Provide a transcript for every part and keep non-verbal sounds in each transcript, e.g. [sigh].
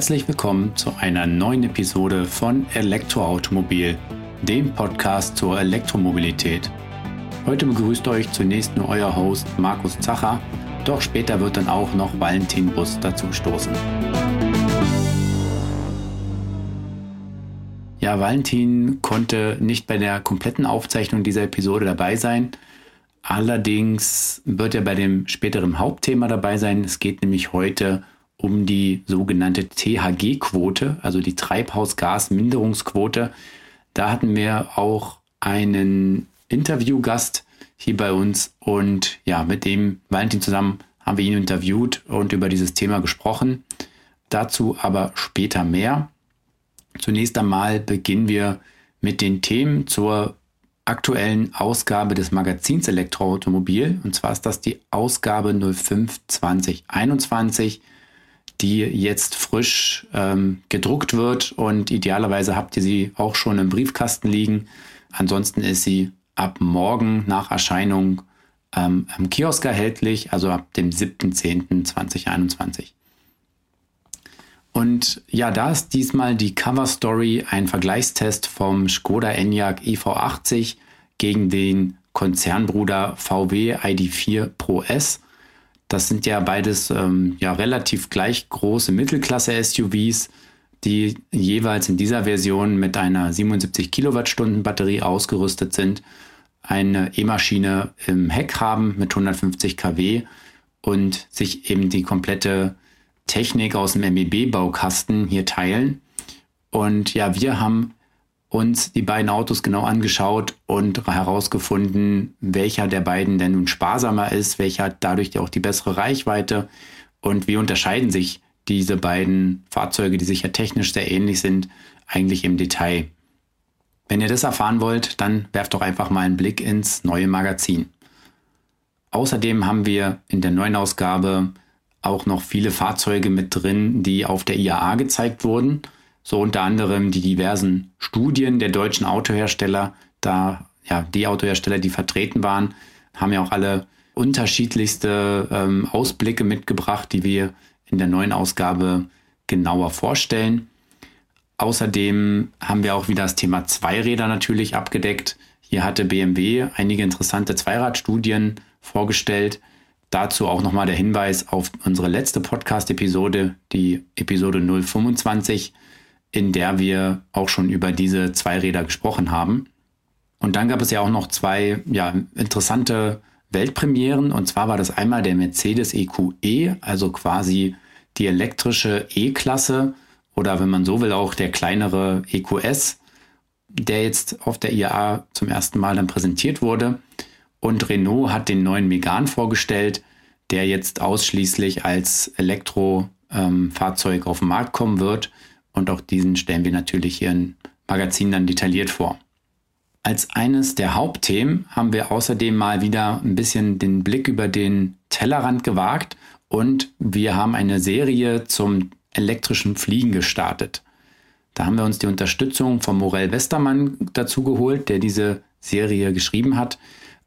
Herzlich willkommen zu einer neuen Episode von Elektroautomobil, dem Podcast zur Elektromobilität. Heute begrüßt euch zunächst nur euer Host Markus Zacher, doch später wird dann auch noch Valentin Bus dazu stoßen. Ja, Valentin konnte nicht bei der kompletten Aufzeichnung dieser Episode dabei sein. Allerdings wird er bei dem späteren Hauptthema dabei sein. Es geht nämlich heute um die sogenannte THG-Quote, also die Treibhausgasminderungsquote. Da hatten wir auch einen Interviewgast hier bei uns und ja, mit dem Valentin zusammen haben wir ihn interviewt und über dieses Thema gesprochen. Dazu aber später mehr. Zunächst einmal beginnen wir mit den Themen zur aktuellen Ausgabe des Magazins Elektroautomobil. Und zwar ist das die Ausgabe 05 2021 die jetzt frisch ähm, gedruckt wird und idealerweise habt ihr sie auch schon im Briefkasten liegen. Ansonsten ist sie ab morgen nach Erscheinung ähm, am Kiosk erhältlich, also ab dem 7.10.2021. Und ja, da ist diesmal die Cover Story ein Vergleichstest vom Skoda Enyaq EV80 gegen den Konzernbruder VW ID4 Pro S. Das sind ja beides ähm, ja relativ gleich große Mittelklasse-SUVs, die jeweils in dieser Version mit einer 77 Kilowattstunden Batterie ausgerüstet sind, eine E-Maschine im Heck haben mit 150 kW und sich eben die komplette Technik aus dem MEB-Baukasten hier teilen. Und ja, wir haben uns die beiden Autos genau angeschaut und herausgefunden, welcher der beiden denn nun sparsamer ist, welcher hat dadurch auch die bessere Reichweite und wie unterscheiden sich diese beiden Fahrzeuge, die sich ja technisch sehr ähnlich sind, eigentlich im Detail. Wenn ihr das erfahren wollt, dann werft doch einfach mal einen Blick ins neue Magazin. Außerdem haben wir in der neuen Ausgabe auch noch viele Fahrzeuge mit drin, die auf der IAA gezeigt wurden so unter anderem die diversen Studien der deutschen Autohersteller, da ja die Autohersteller, die vertreten waren, haben ja auch alle unterschiedlichste ähm, Ausblicke mitgebracht, die wir in der neuen Ausgabe genauer vorstellen. Außerdem haben wir auch wieder das Thema Zweiräder natürlich abgedeckt. Hier hatte BMW einige interessante Zweiradstudien vorgestellt. Dazu auch nochmal der Hinweis auf unsere letzte Podcast-Episode, die Episode 025 in der wir auch schon über diese Zweiräder gesprochen haben. Und dann gab es ja auch noch zwei ja, interessante Weltpremieren. Und zwar war das einmal der Mercedes EQE, e, also quasi die elektrische E-Klasse oder wenn man so will auch der kleinere EQS, der jetzt auf der IAA zum ersten Mal dann präsentiert wurde. Und Renault hat den neuen Megane vorgestellt, der jetzt ausschließlich als Elektrofahrzeug ähm, auf den Markt kommen wird und auch diesen stellen wir natürlich hier im Magazin dann detailliert vor. Als eines der Hauptthemen haben wir außerdem mal wieder ein bisschen den Blick über den Tellerrand gewagt und wir haben eine Serie zum elektrischen Fliegen gestartet. Da haben wir uns die Unterstützung von Morell Westermann dazu geholt, der diese Serie geschrieben hat.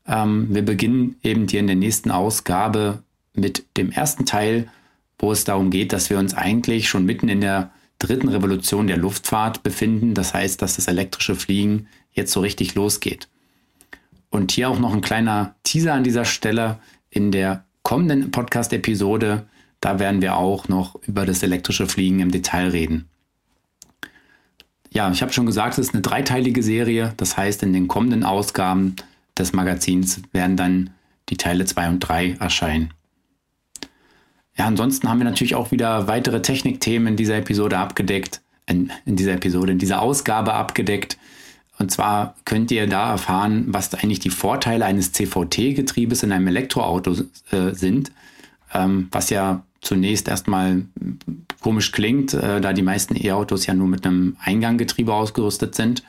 Ähm, wir beginnen eben hier in der nächsten Ausgabe mit dem ersten Teil, wo es darum geht, dass wir uns eigentlich schon mitten in der dritten Revolution der Luftfahrt befinden. Das heißt, dass das elektrische Fliegen jetzt so richtig losgeht. Und hier auch noch ein kleiner Teaser an dieser Stelle. In der kommenden Podcast-Episode, da werden wir auch noch über das elektrische Fliegen im Detail reden. Ja, ich habe schon gesagt, es ist eine dreiteilige Serie. Das heißt, in den kommenden Ausgaben des Magazins werden dann die Teile 2 und 3 erscheinen. Ja, ansonsten haben wir natürlich auch wieder weitere Technikthemen in dieser Episode abgedeckt, in, in dieser Episode, in dieser Ausgabe abgedeckt. Und zwar könnt ihr da erfahren, was eigentlich die Vorteile eines CVT-Getriebes in einem Elektroauto äh, sind, ähm, was ja zunächst erstmal komisch klingt, äh, da die meisten E-Autos ja nur mit einem Einganggetriebe ausgerüstet sind.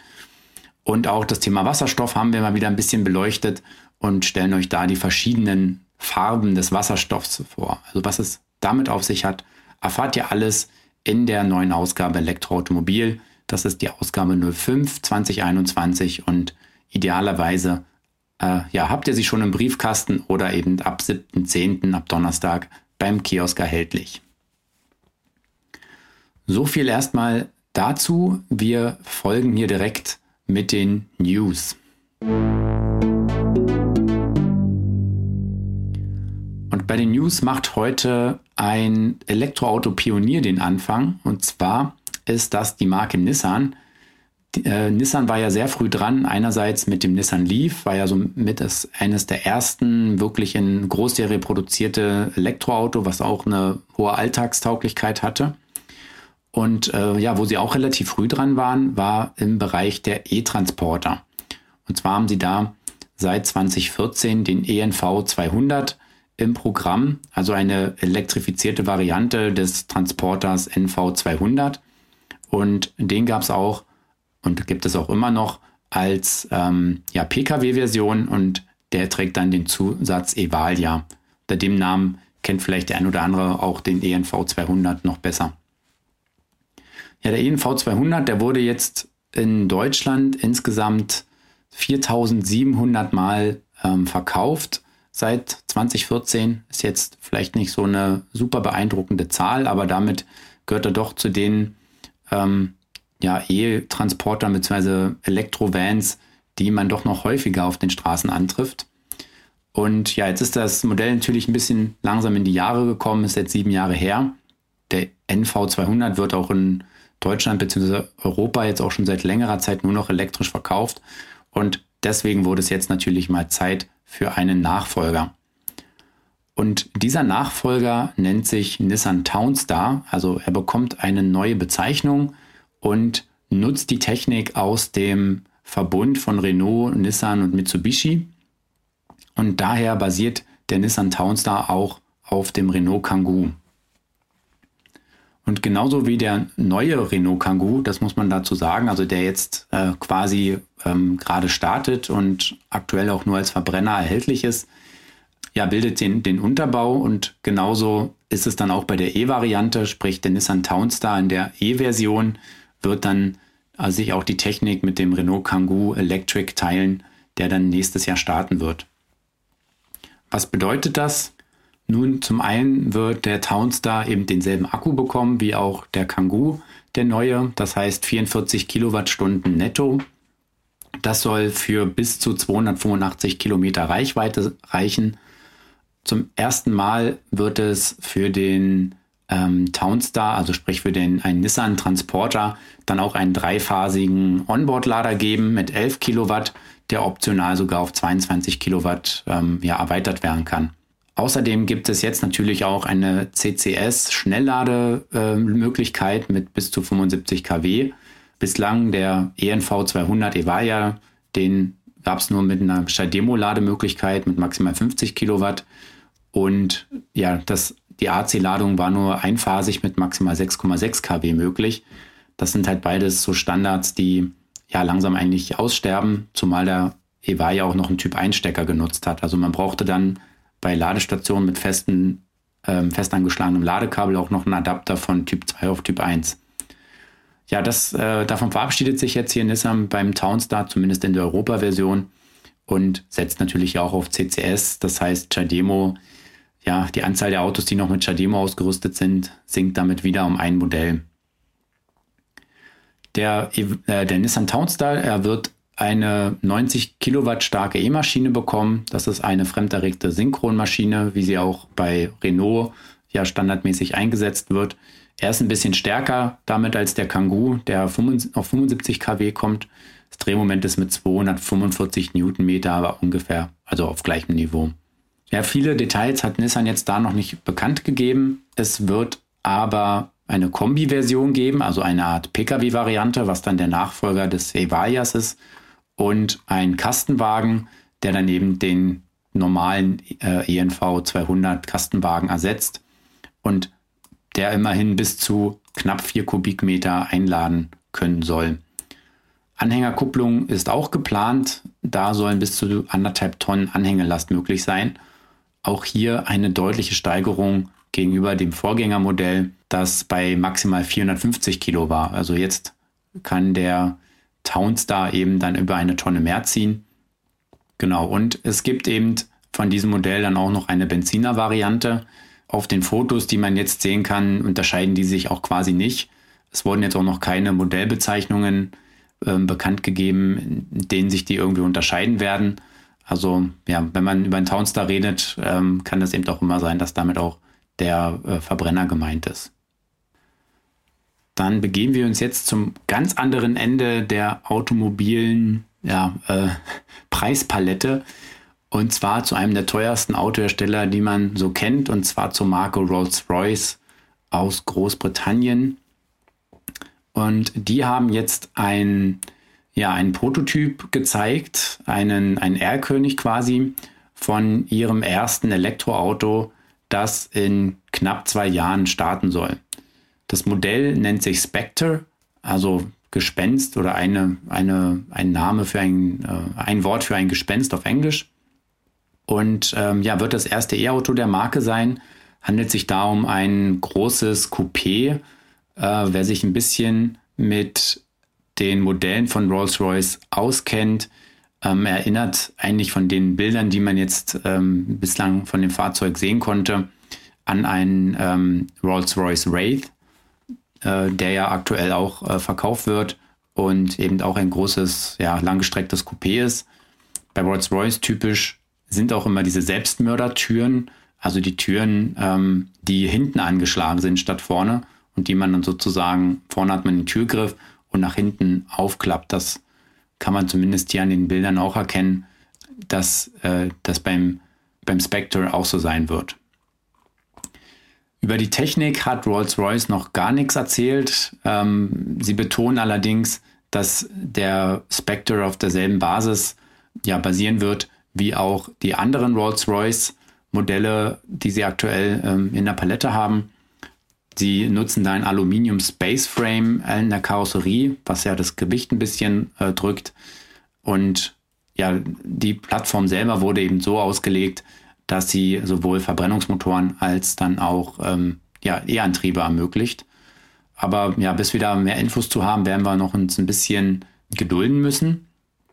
Und auch das Thema Wasserstoff haben wir mal wieder ein bisschen beleuchtet und stellen euch da die verschiedenen Farben des Wasserstoffs vor. Also was es damit auf sich hat, erfahrt ihr alles in der neuen Ausgabe Elektroautomobil. Das ist die Ausgabe 05 2021 und idealerweise äh, ja, habt ihr sie schon im Briefkasten oder eben ab 7.10. ab Donnerstag beim Kiosk erhältlich. So viel erstmal dazu. Wir folgen hier direkt mit den News. Bei den News macht heute ein Elektroauto-Pionier den Anfang. Und zwar ist das die Marke Nissan. Äh, Nissan war ja sehr früh dran. Einerseits mit dem Nissan Leaf, war ja so mit das, eines der ersten wirklich in Großserie produzierte Elektroauto, was auch eine hohe Alltagstauglichkeit hatte. Und äh, ja, wo sie auch relativ früh dran waren, war im Bereich der E-Transporter. Und zwar haben sie da seit 2014 den ENV 200 im Programm, also eine elektrifizierte Variante des Transporters NV 200. Und den gab es auch und gibt es auch immer noch als ähm, ja, Pkw-Version und der trägt dann den Zusatz Evalia. Unter dem Namen kennt vielleicht der ein oder andere auch den ENV 200 noch besser. Ja, der ENV 200, der wurde jetzt in Deutschland insgesamt 4700 Mal ähm, verkauft seit 2014. Ist jetzt vielleicht nicht so eine super beeindruckende Zahl, aber damit gehört er doch zu den ähm, ja, E-Transportern bzw. Elektrovans, die man doch noch häufiger auf den Straßen antrifft. Und ja, jetzt ist das Modell natürlich ein bisschen langsam in die Jahre gekommen, ist jetzt sieben Jahre her. Der NV200 wird auch in Deutschland bzw. Europa jetzt auch schon seit längerer Zeit nur noch elektrisch verkauft. Und deswegen wurde es jetzt natürlich mal Zeit für einen Nachfolger. Und dieser Nachfolger nennt sich Nissan Townstar. Also er bekommt eine neue Bezeichnung und nutzt die Technik aus dem Verbund von Renault, Nissan und Mitsubishi. Und daher basiert der Nissan Townstar auch auf dem Renault Kangoo. Und genauso wie der neue Renault Kangoo, das muss man dazu sagen, also der jetzt äh, quasi ähm, gerade startet und aktuell auch nur als Verbrenner erhältlich ist, ja, bildet den, den Unterbau und genauso ist es dann auch bei der E-Variante, sprich der Nissan Townstar in der E-Version wird dann also sich auch die Technik mit dem Renault Kangoo Electric teilen, der dann nächstes Jahr starten wird. Was bedeutet das? Nun, zum einen wird der Townstar eben denselben Akku bekommen wie auch der Kangoo, der neue, das heißt 44 Kilowattstunden netto. Das soll für bis zu 285 Kilometer Reichweite reichen. Zum ersten Mal wird es für den ähm, Townstar, also sprich für den einen Nissan Transporter, dann auch einen dreiphasigen Onboard-Lader geben mit 11 Kilowatt, der optional sogar auf 22 Kilowatt ähm, ja, erweitert werden kann. Außerdem gibt es jetzt natürlich auch eine CCS-Schnelllademöglichkeit mit bis zu 75 kW. Bislang der ENV 200 Evaya, den gab es nur mit einer Demo-Lademöglichkeit mit maximal 50 Kilowatt. Und ja, das die AC-Ladung war nur einphasig mit maximal 6,6 kW möglich. Das sind halt beides so Standards, die ja langsam eigentlich aussterben, zumal der EVA ja auch noch einen Typ Einstecker genutzt hat. Also man brauchte dann bei Ladestationen mit festen, ähm, fest angeschlagenem Ladekabel auch noch einen Adapter von Typ 2 auf Typ 1. Ja, das, äh, davon verabschiedet sich jetzt hier Nissan beim Townstar, zumindest in der Europa-Version und setzt natürlich auch auf CCS, das heißt Chademo ja, die Anzahl der Autos, die noch mit Chademo ausgerüstet sind, sinkt damit wieder um ein Modell. Der, äh, der Nissan Townstar, er wird eine 90 Kilowatt starke E-Maschine bekommen. Das ist eine fremderregte Synchronmaschine, wie sie auch bei Renault ja standardmäßig eingesetzt wird. Er ist ein bisschen stärker damit als der Kangoo, der auf 75 kW kommt. Das Drehmoment ist mit 245 Newtonmeter aber ungefähr, also auf gleichem Niveau. Ja, viele Details hat Nissan jetzt da noch nicht bekannt gegeben. Es wird aber eine Kombi-Version geben, also eine Art Pkw-Variante, was dann der Nachfolger des Evalias ist, und ein Kastenwagen, der dann eben den normalen äh, ENV 200 Kastenwagen ersetzt und der immerhin bis zu knapp 4 Kubikmeter einladen können soll. Anhängerkupplung ist auch geplant. Da sollen bis zu anderthalb Tonnen Anhängelast möglich sein. Auch hier eine deutliche Steigerung gegenüber dem Vorgängermodell, das bei maximal 450 Kilo war. Also jetzt kann der Townstar eben dann über eine Tonne mehr ziehen. Genau, und es gibt eben von diesem Modell dann auch noch eine Benziner-Variante. Auf den Fotos, die man jetzt sehen kann, unterscheiden die sich auch quasi nicht. Es wurden jetzt auch noch keine Modellbezeichnungen äh, bekannt gegeben, in denen sich die irgendwie unterscheiden werden. Also ja, wenn man über einen Townstar redet, ähm, kann das eben auch immer sein, dass damit auch der äh, Verbrenner gemeint ist. Dann begeben wir uns jetzt zum ganz anderen Ende der automobilen ja, äh, [laughs] Preispalette. Und zwar zu einem der teuersten Autohersteller, die man so kennt, und zwar zur Marke Rolls-Royce aus Großbritannien. Und die haben jetzt ein, ja, einen Prototyp gezeigt, einen, einen R-König quasi von ihrem ersten Elektroauto, das in knapp zwei Jahren starten soll. Das Modell nennt sich Spectre, also Gespenst oder eine, eine, ein Name für ein, äh, ein Wort für ein Gespenst auf Englisch. Und ähm, ja, wird das erste E-Auto der Marke sein. Handelt sich da um ein großes Coupé. Äh, wer sich ein bisschen mit den Modellen von Rolls-Royce auskennt, ähm, erinnert eigentlich von den Bildern, die man jetzt ähm, bislang von dem Fahrzeug sehen konnte, an einen ähm, Rolls-Royce Wraith der ja aktuell auch äh, verkauft wird und eben auch ein großes, ja, langgestrecktes Coupé ist. Bei Rolls-Royce typisch sind auch immer diese Selbstmördertüren, also die Türen, ähm, die hinten angeschlagen sind statt vorne und die man dann sozusagen, vorne hat man den Türgriff und nach hinten aufklappt. Das kann man zumindest hier an den Bildern auch erkennen, dass äh, das beim, beim Spectre auch so sein wird. Über die Technik hat Rolls-Royce noch gar nichts erzählt. Ähm, sie betonen allerdings, dass der Spectre auf derselben Basis ja, basieren wird wie auch die anderen Rolls-Royce-Modelle, die sie aktuell ähm, in der Palette haben. Sie nutzen da ein Aluminium Space Frame in der Karosserie, was ja das Gewicht ein bisschen äh, drückt. Und ja, die Plattform selber wurde eben so ausgelegt, dass sie sowohl Verbrennungsmotoren als dann auch ähm, ja, E-Antriebe ermöglicht. Aber ja, bis wir da mehr Infos zu haben, werden wir noch uns ein bisschen gedulden müssen.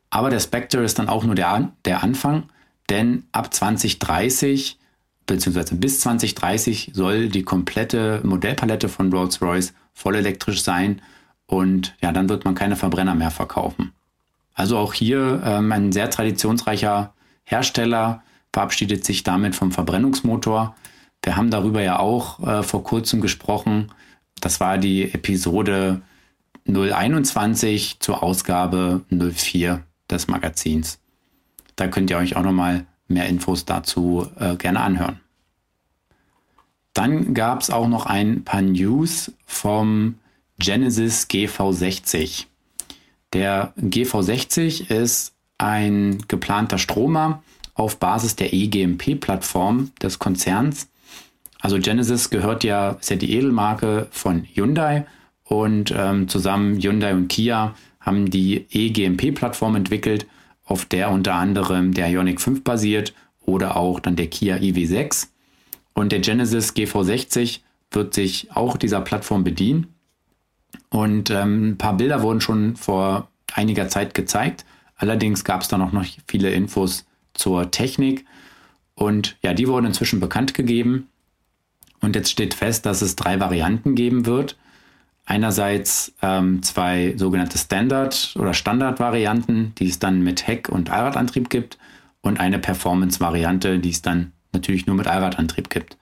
Aber der Spectre ist dann auch nur der, der Anfang, denn ab 2030 beziehungsweise bis 2030 soll die komplette Modellpalette von Rolls-Royce voll elektrisch sein und ja, dann wird man keine Verbrenner mehr verkaufen. Also auch hier ähm, ein sehr traditionsreicher Hersteller, verabschiedet sich damit vom Verbrennungsmotor. Wir haben darüber ja auch äh, vor kurzem gesprochen. Das war die Episode 021 zur Ausgabe 04 des Magazins. Da könnt ihr euch auch nochmal mehr Infos dazu äh, gerne anhören. Dann gab es auch noch ein paar News vom Genesis GV60. Der GV60 ist ein geplanter Stromer, auf Basis der eGMP-Plattform des Konzerns. Also Genesis gehört ja, ist ja die Edelmarke von Hyundai und ähm, zusammen Hyundai und Kia haben die eGMP-Plattform entwickelt, auf der unter anderem der Ioniq 5 basiert oder auch dann der Kia EV6. Und der Genesis GV60 wird sich auch dieser Plattform bedienen. Und ähm, ein paar Bilder wurden schon vor einiger Zeit gezeigt. Allerdings gab es da noch nicht viele Infos zur Technik. Und ja, die wurden inzwischen bekannt gegeben. Und jetzt steht fest, dass es drei Varianten geben wird. Einerseits ähm, zwei sogenannte Standard- oder Standard-Varianten, die es dann mit Heck- und Allradantrieb gibt. Und eine Performance-Variante, die es dann natürlich nur mit Allradantrieb gibt.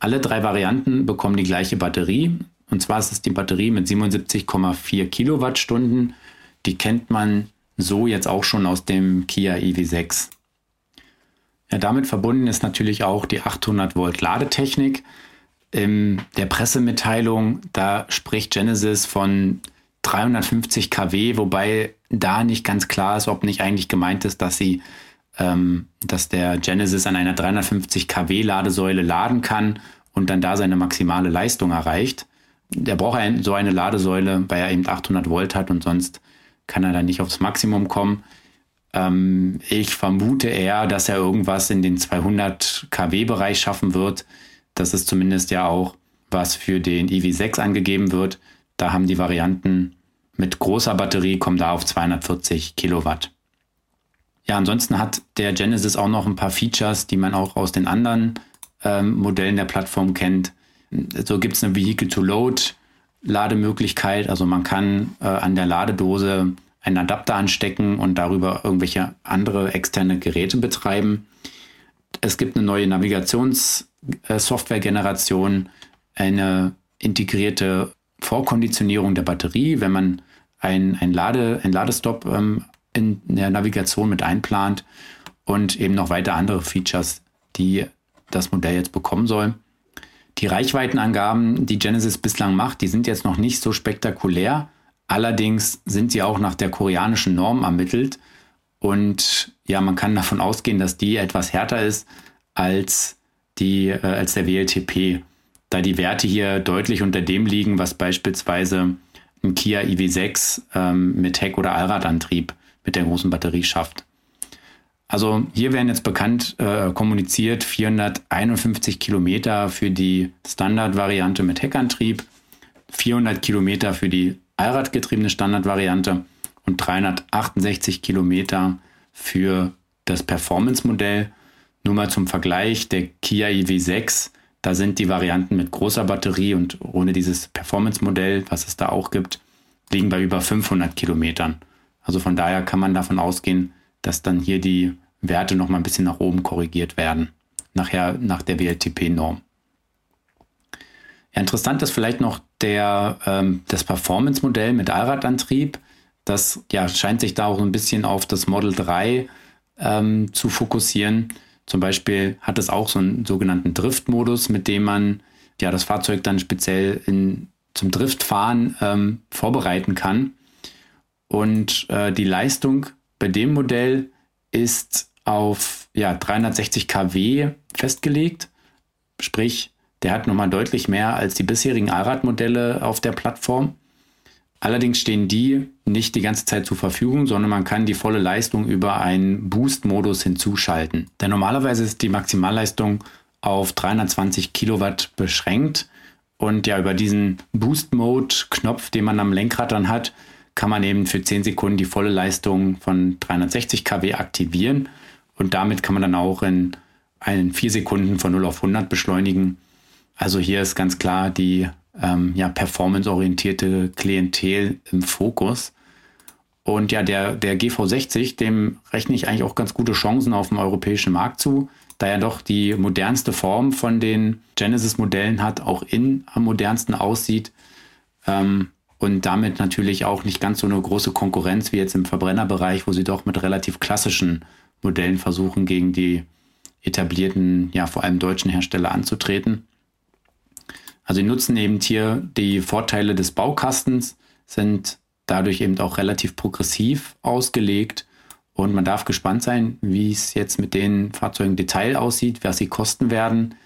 Alle drei Varianten bekommen die gleiche Batterie. Und zwar ist es die Batterie mit 77,4 Kilowattstunden. Die kennt man so jetzt auch schon aus dem Kia EV6. Ja, damit verbunden ist natürlich auch die 800 Volt Ladetechnik. In der Pressemitteilung, da spricht Genesis von 350 kW, wobei da nicht ganz klar ist, ob nicht eigentlich gemeint ist, dass sie, ähm, dass der Genesis an einer 350 kW Ladesäule laden kann und dann da seine maximale Leistung erreicht. Der braucht so eine Ladesäule, weil er eben 800 Volt hat und sonst kann er dann nicht aufs Maximum kommen. Ähm, ich vermute eher, dass er irgendwas in den 200 kW-Bereich schaffen wird. Das ist zumindest ja auch, was für den EV6 angegeben wird. Da haben die Varianten mit großer Batterie kommen da auf 240 Kilowatt. Ja, ansonsten hat der Genesis auch noch ein paar Features, die man auch aus den anderen ähm, Modellen der Plattform kennt. So gibt es eine Vehicle Schnelllademöglichkeit. Also man kann äh, an der Ladedose einen Adapter anstecken und darüber irgendwelche andere externe Geräte betreiben. Es gibt eine neue Navigationssoftware-Generation, eine integrierte Vorkonditionierung der Batterie, wenn man ein, ein, Lade, ein Ladestop ähm, in der Navigation mit einplant und eben noch weiter andere Features, die das Modell jetzt bekommen soll. Die Reichweitenangaben, die Genesis bislang macht, die sind jetzt noch nicht so spektakulär. Allerdings sind sie auch nach der koreanischen Norm ermittelt. Und ja, man kann davon ausgehen, dass die etwas härter ist als, die, äh, als der WLTP, da die Werte hier deutlich unter dem liegen, was beispielsweise ein Kia EV6 ähm, mit Heck- oder Allradantrieb mit der großen Batterie schafft. Also hier werden jetzt bekannt äh, kommuniziert 451 Kilometer für die Standardvariante mit Heckantrieb, 400 Kilometer für die Allradgetriebene Standardvariante und 368 Kilometer für das Performance-Modell. Nur mal zum Vergleich, der Kia EV6, da sind die Varianten mit großer Batterie und ohne dieses Performance-Modell, was es da auch gibt, liegen bei über 500 Kilometern. Also von daher kann man davon ausgehen, dass dann hier die Werte noch mal ein bisschen nach oben korrigiert werden, nachher nach der WLTP-Norm. Ja, interessant ist vielleicht noch der, ähm, das Performance-Modell mit Allradantrieb. Das ja, scheint sich da auch ein bisschen auf das Model 3 ähm, zu fokussieren. Zum Beispiel hat es auch so einen sogenannten Drift-Modus, mit dem man ja das Fahrzeug dann speziell in, zum Driftfahren ähm, vorbereiten kann. Und äh, die Leistung bei dem Modell ist auf ja, 360 kW festgelegt. Sprich, der hat nochmal deutlich mehr als die bisherigen Allradmodelle auf der Plattform. Allerdings stehen die nicht die ganze Zeit zur Verfügung, sondern man kann die volle Leistung über einen Boost-Modus hinzuschalten. Denn normalerweise ist die Maximalleistung auf 320 Kilowatt beschränkt. Und ja, über diesen Boost-Mode-Knopf, den man am Lenkrad dann hat, kann man eben für 10 Sekunden die volle Leistung von 360 kW aktivieren. Und damit kann man dann auch in einen 4 Sekunden von 0 auf 100 beschleunigen. Also hier ist ganz klar die ähm, ja, performanceorientierte Klientel im Fokus. Und ja, der, der GV60, dem rechne ich eigentlich auch ganz gute Chancen auf dem europäischen Markt zu, da er doch die modernste Form von den Genesis-Modellen hat, auch in am modernsten aussieht ähm, und damit natürlich auch nicht ganz so eine große Konkurrenz wie jetzt im Verbrennerbereich, wo sie doch mit relativ klassischen Modellen versuchen, gegen die etablierten, ja vor allem deutschen Hersteller anzutreten. Also sie nutzen eben hier die Vorteile des Baukastens, sind dadurch eben auch relativ progressiv ausgelegt und man darf gespannt sein, wie es jetzt mit den Fahrzeugen Detail aussieht, was sie kosten werden.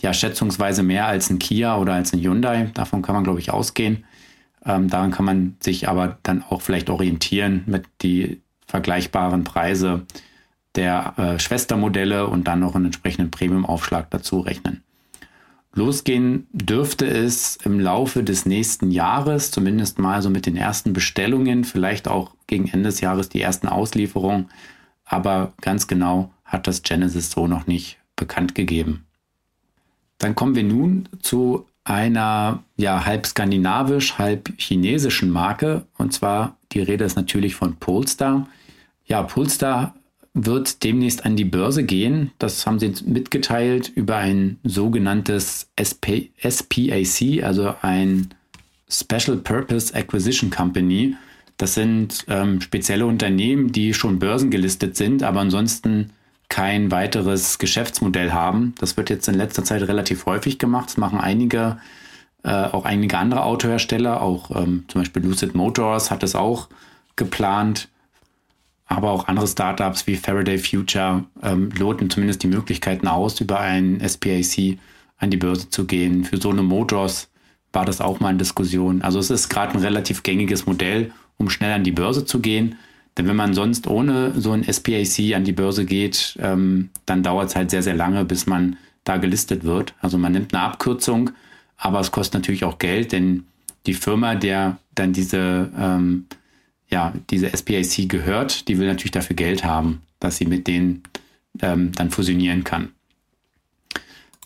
Ja, schätzungsweise mehr als ein Kia oder als ein Hyundai. Davon kann man, glaube ich, ausgehen. Ähm, daran kann man sich aber dann auch vielleicht orientieren mit die vergleichbaren Preise der äh, Schwestermodelle und dann noch einen entsprechenden Premium-Aufschlag dazu rechnen. Losgehen dürfte es im Laufe des nächsten Jahres, zumindest mal so mit den ersten Bestellungen, vielleicht auch gegen Ende des Jahres die ersten Auslieferungen, aber ganz genau hat das Genesis so noch nicht bekannt gegeben. Dann kommen wir nun zu einer ja halb skandinavisch, halb chinesischen Marke und zwar die Rede ist natürlich von Polestar. Ja, Polestar wird demnächst an die Börse gehen. Das haben sie mitgeteilt über ein sogenanntes SP, SPAC, also ein Special Purpose Acquisition Company. Das sind ähm, spezielle Unternehmen, die schon börsengelistet sind, aber ansonsten kein weiteres Geschäftsmodell haben. Das wird jetzt in letzter Zeit relativ häufig gemacht. Das machen einige, äh, auch einige andere Autohersteller, auch ähm, zum Beispiel Lucid Motors hat es auch geplant aber auch andere Startups wie Faraday Future ähm, loten zumindest die Möglichkeiten aus, über ein SPAC an die Börse zu gehen. Für so eine Motors war das auch mal in Diskussion. Also es ist gerade ein relativ gängiges Modell, um schnell an die Börse zu gehen. Denn wenn man sonst ohne so ein SPAC an die Börse geht, ähm, dann dauert es halt sehr, sehr lange, bis man da gelistet wird. Also man nimmt eine Abkürzung, aber es kostet natürlich auch Geld, denn die Firma, der dann diese ähm, ja, diese SPAC gehört, die will natürlich dafür Geld haben, dass sie mit denen ähm, dann fusionieren kann.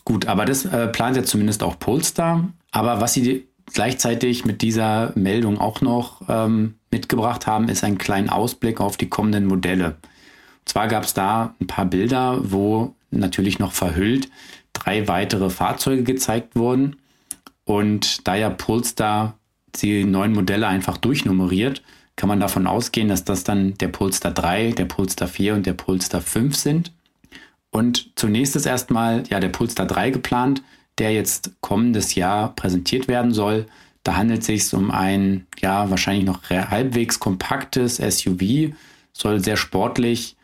Gut, aber das äh, plant ja zumindest auch Polestar. Aber was sie gleichzeitig mit dieser Meldung auch noch ähm, mitgebracht haben, ist ein kleiner Ausblick auf die kommenden Modelle. Und zwar gab es da ein paar Bilder, wo natürlich noch verhüllt drei weitere Fahrzeuge gezeigt wurden. Und da ja Polestar die neuen Modelle einfach durchnummeriert, kann man davon ausgehen, dass das dann der Polestar 3, der Polestar 4 und der Polestar 5 sind. Und zunächst ist erstmal ja der Polestar 3 geplant, der jetzt kommendes Jahr präsentiert werden soll. Da handelt es sich um ein ja wahrscheinlich noch halbwegs kompaktes SUV, soll sehr sportlich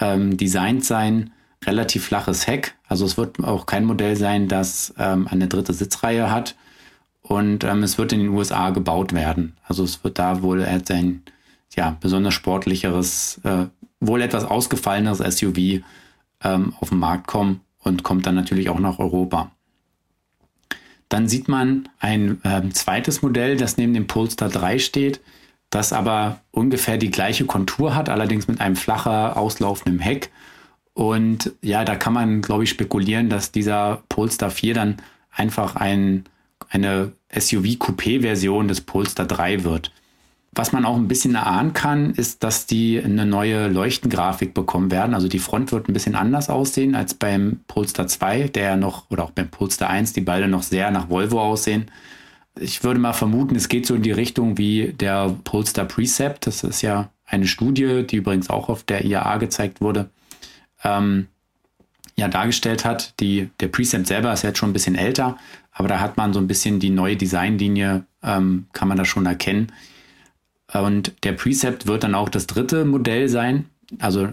ähm, designt sein, relativ flaches Heck. Also es wird auch kein Modell sein, das ähm, eine dritte Sitzreihe hat. Und ähm, es wird in den USA gebaut werden. Also es wird da wohl ein ja, besonders sportlicheres, äh, wohl etwas ausgefalleneres SUV ähm, auf den Markt kommen und kommt dann natürlich auch nach Europa. Dann sieht man ein äh, zweites Modell, das neben dem Polestar 3 steht, das aber ungefähr die gleiche Kontur hat, allerdings mit einem flacher auslaufenden Heck. Und ja, da kann man, glaube ich, spekulieren, dass dieser Polestar 4 dann einfach ein, eine SUV-Coupé-Version des Polestar 3 wird. Was man auch ein bisschen erahnen kann, ist, dass die eine neue Leuchtengrafik bekommen werden. Also die Front wird ein bisschen anders aussehen als beim Polestar 2, der noch, oder auch beim Polestar 1, die beide noch sehr nach Volvo aussehen. Ich würde mal vermuten, es geht so in die Richtung wie der Polestar Precept. Das ist ja eine Studie, die übrigens auch auf der IAA gezeigt wurde, ähm, ja, dargestellt hat. Die, der Precept selber ist jetzt schon ein bisschen älter, aber da hat man so ein bisschen die neue Designlinie, ähm, kann man da schon erkennen. Und der Precept wird dann auch das dritte Modell sein, also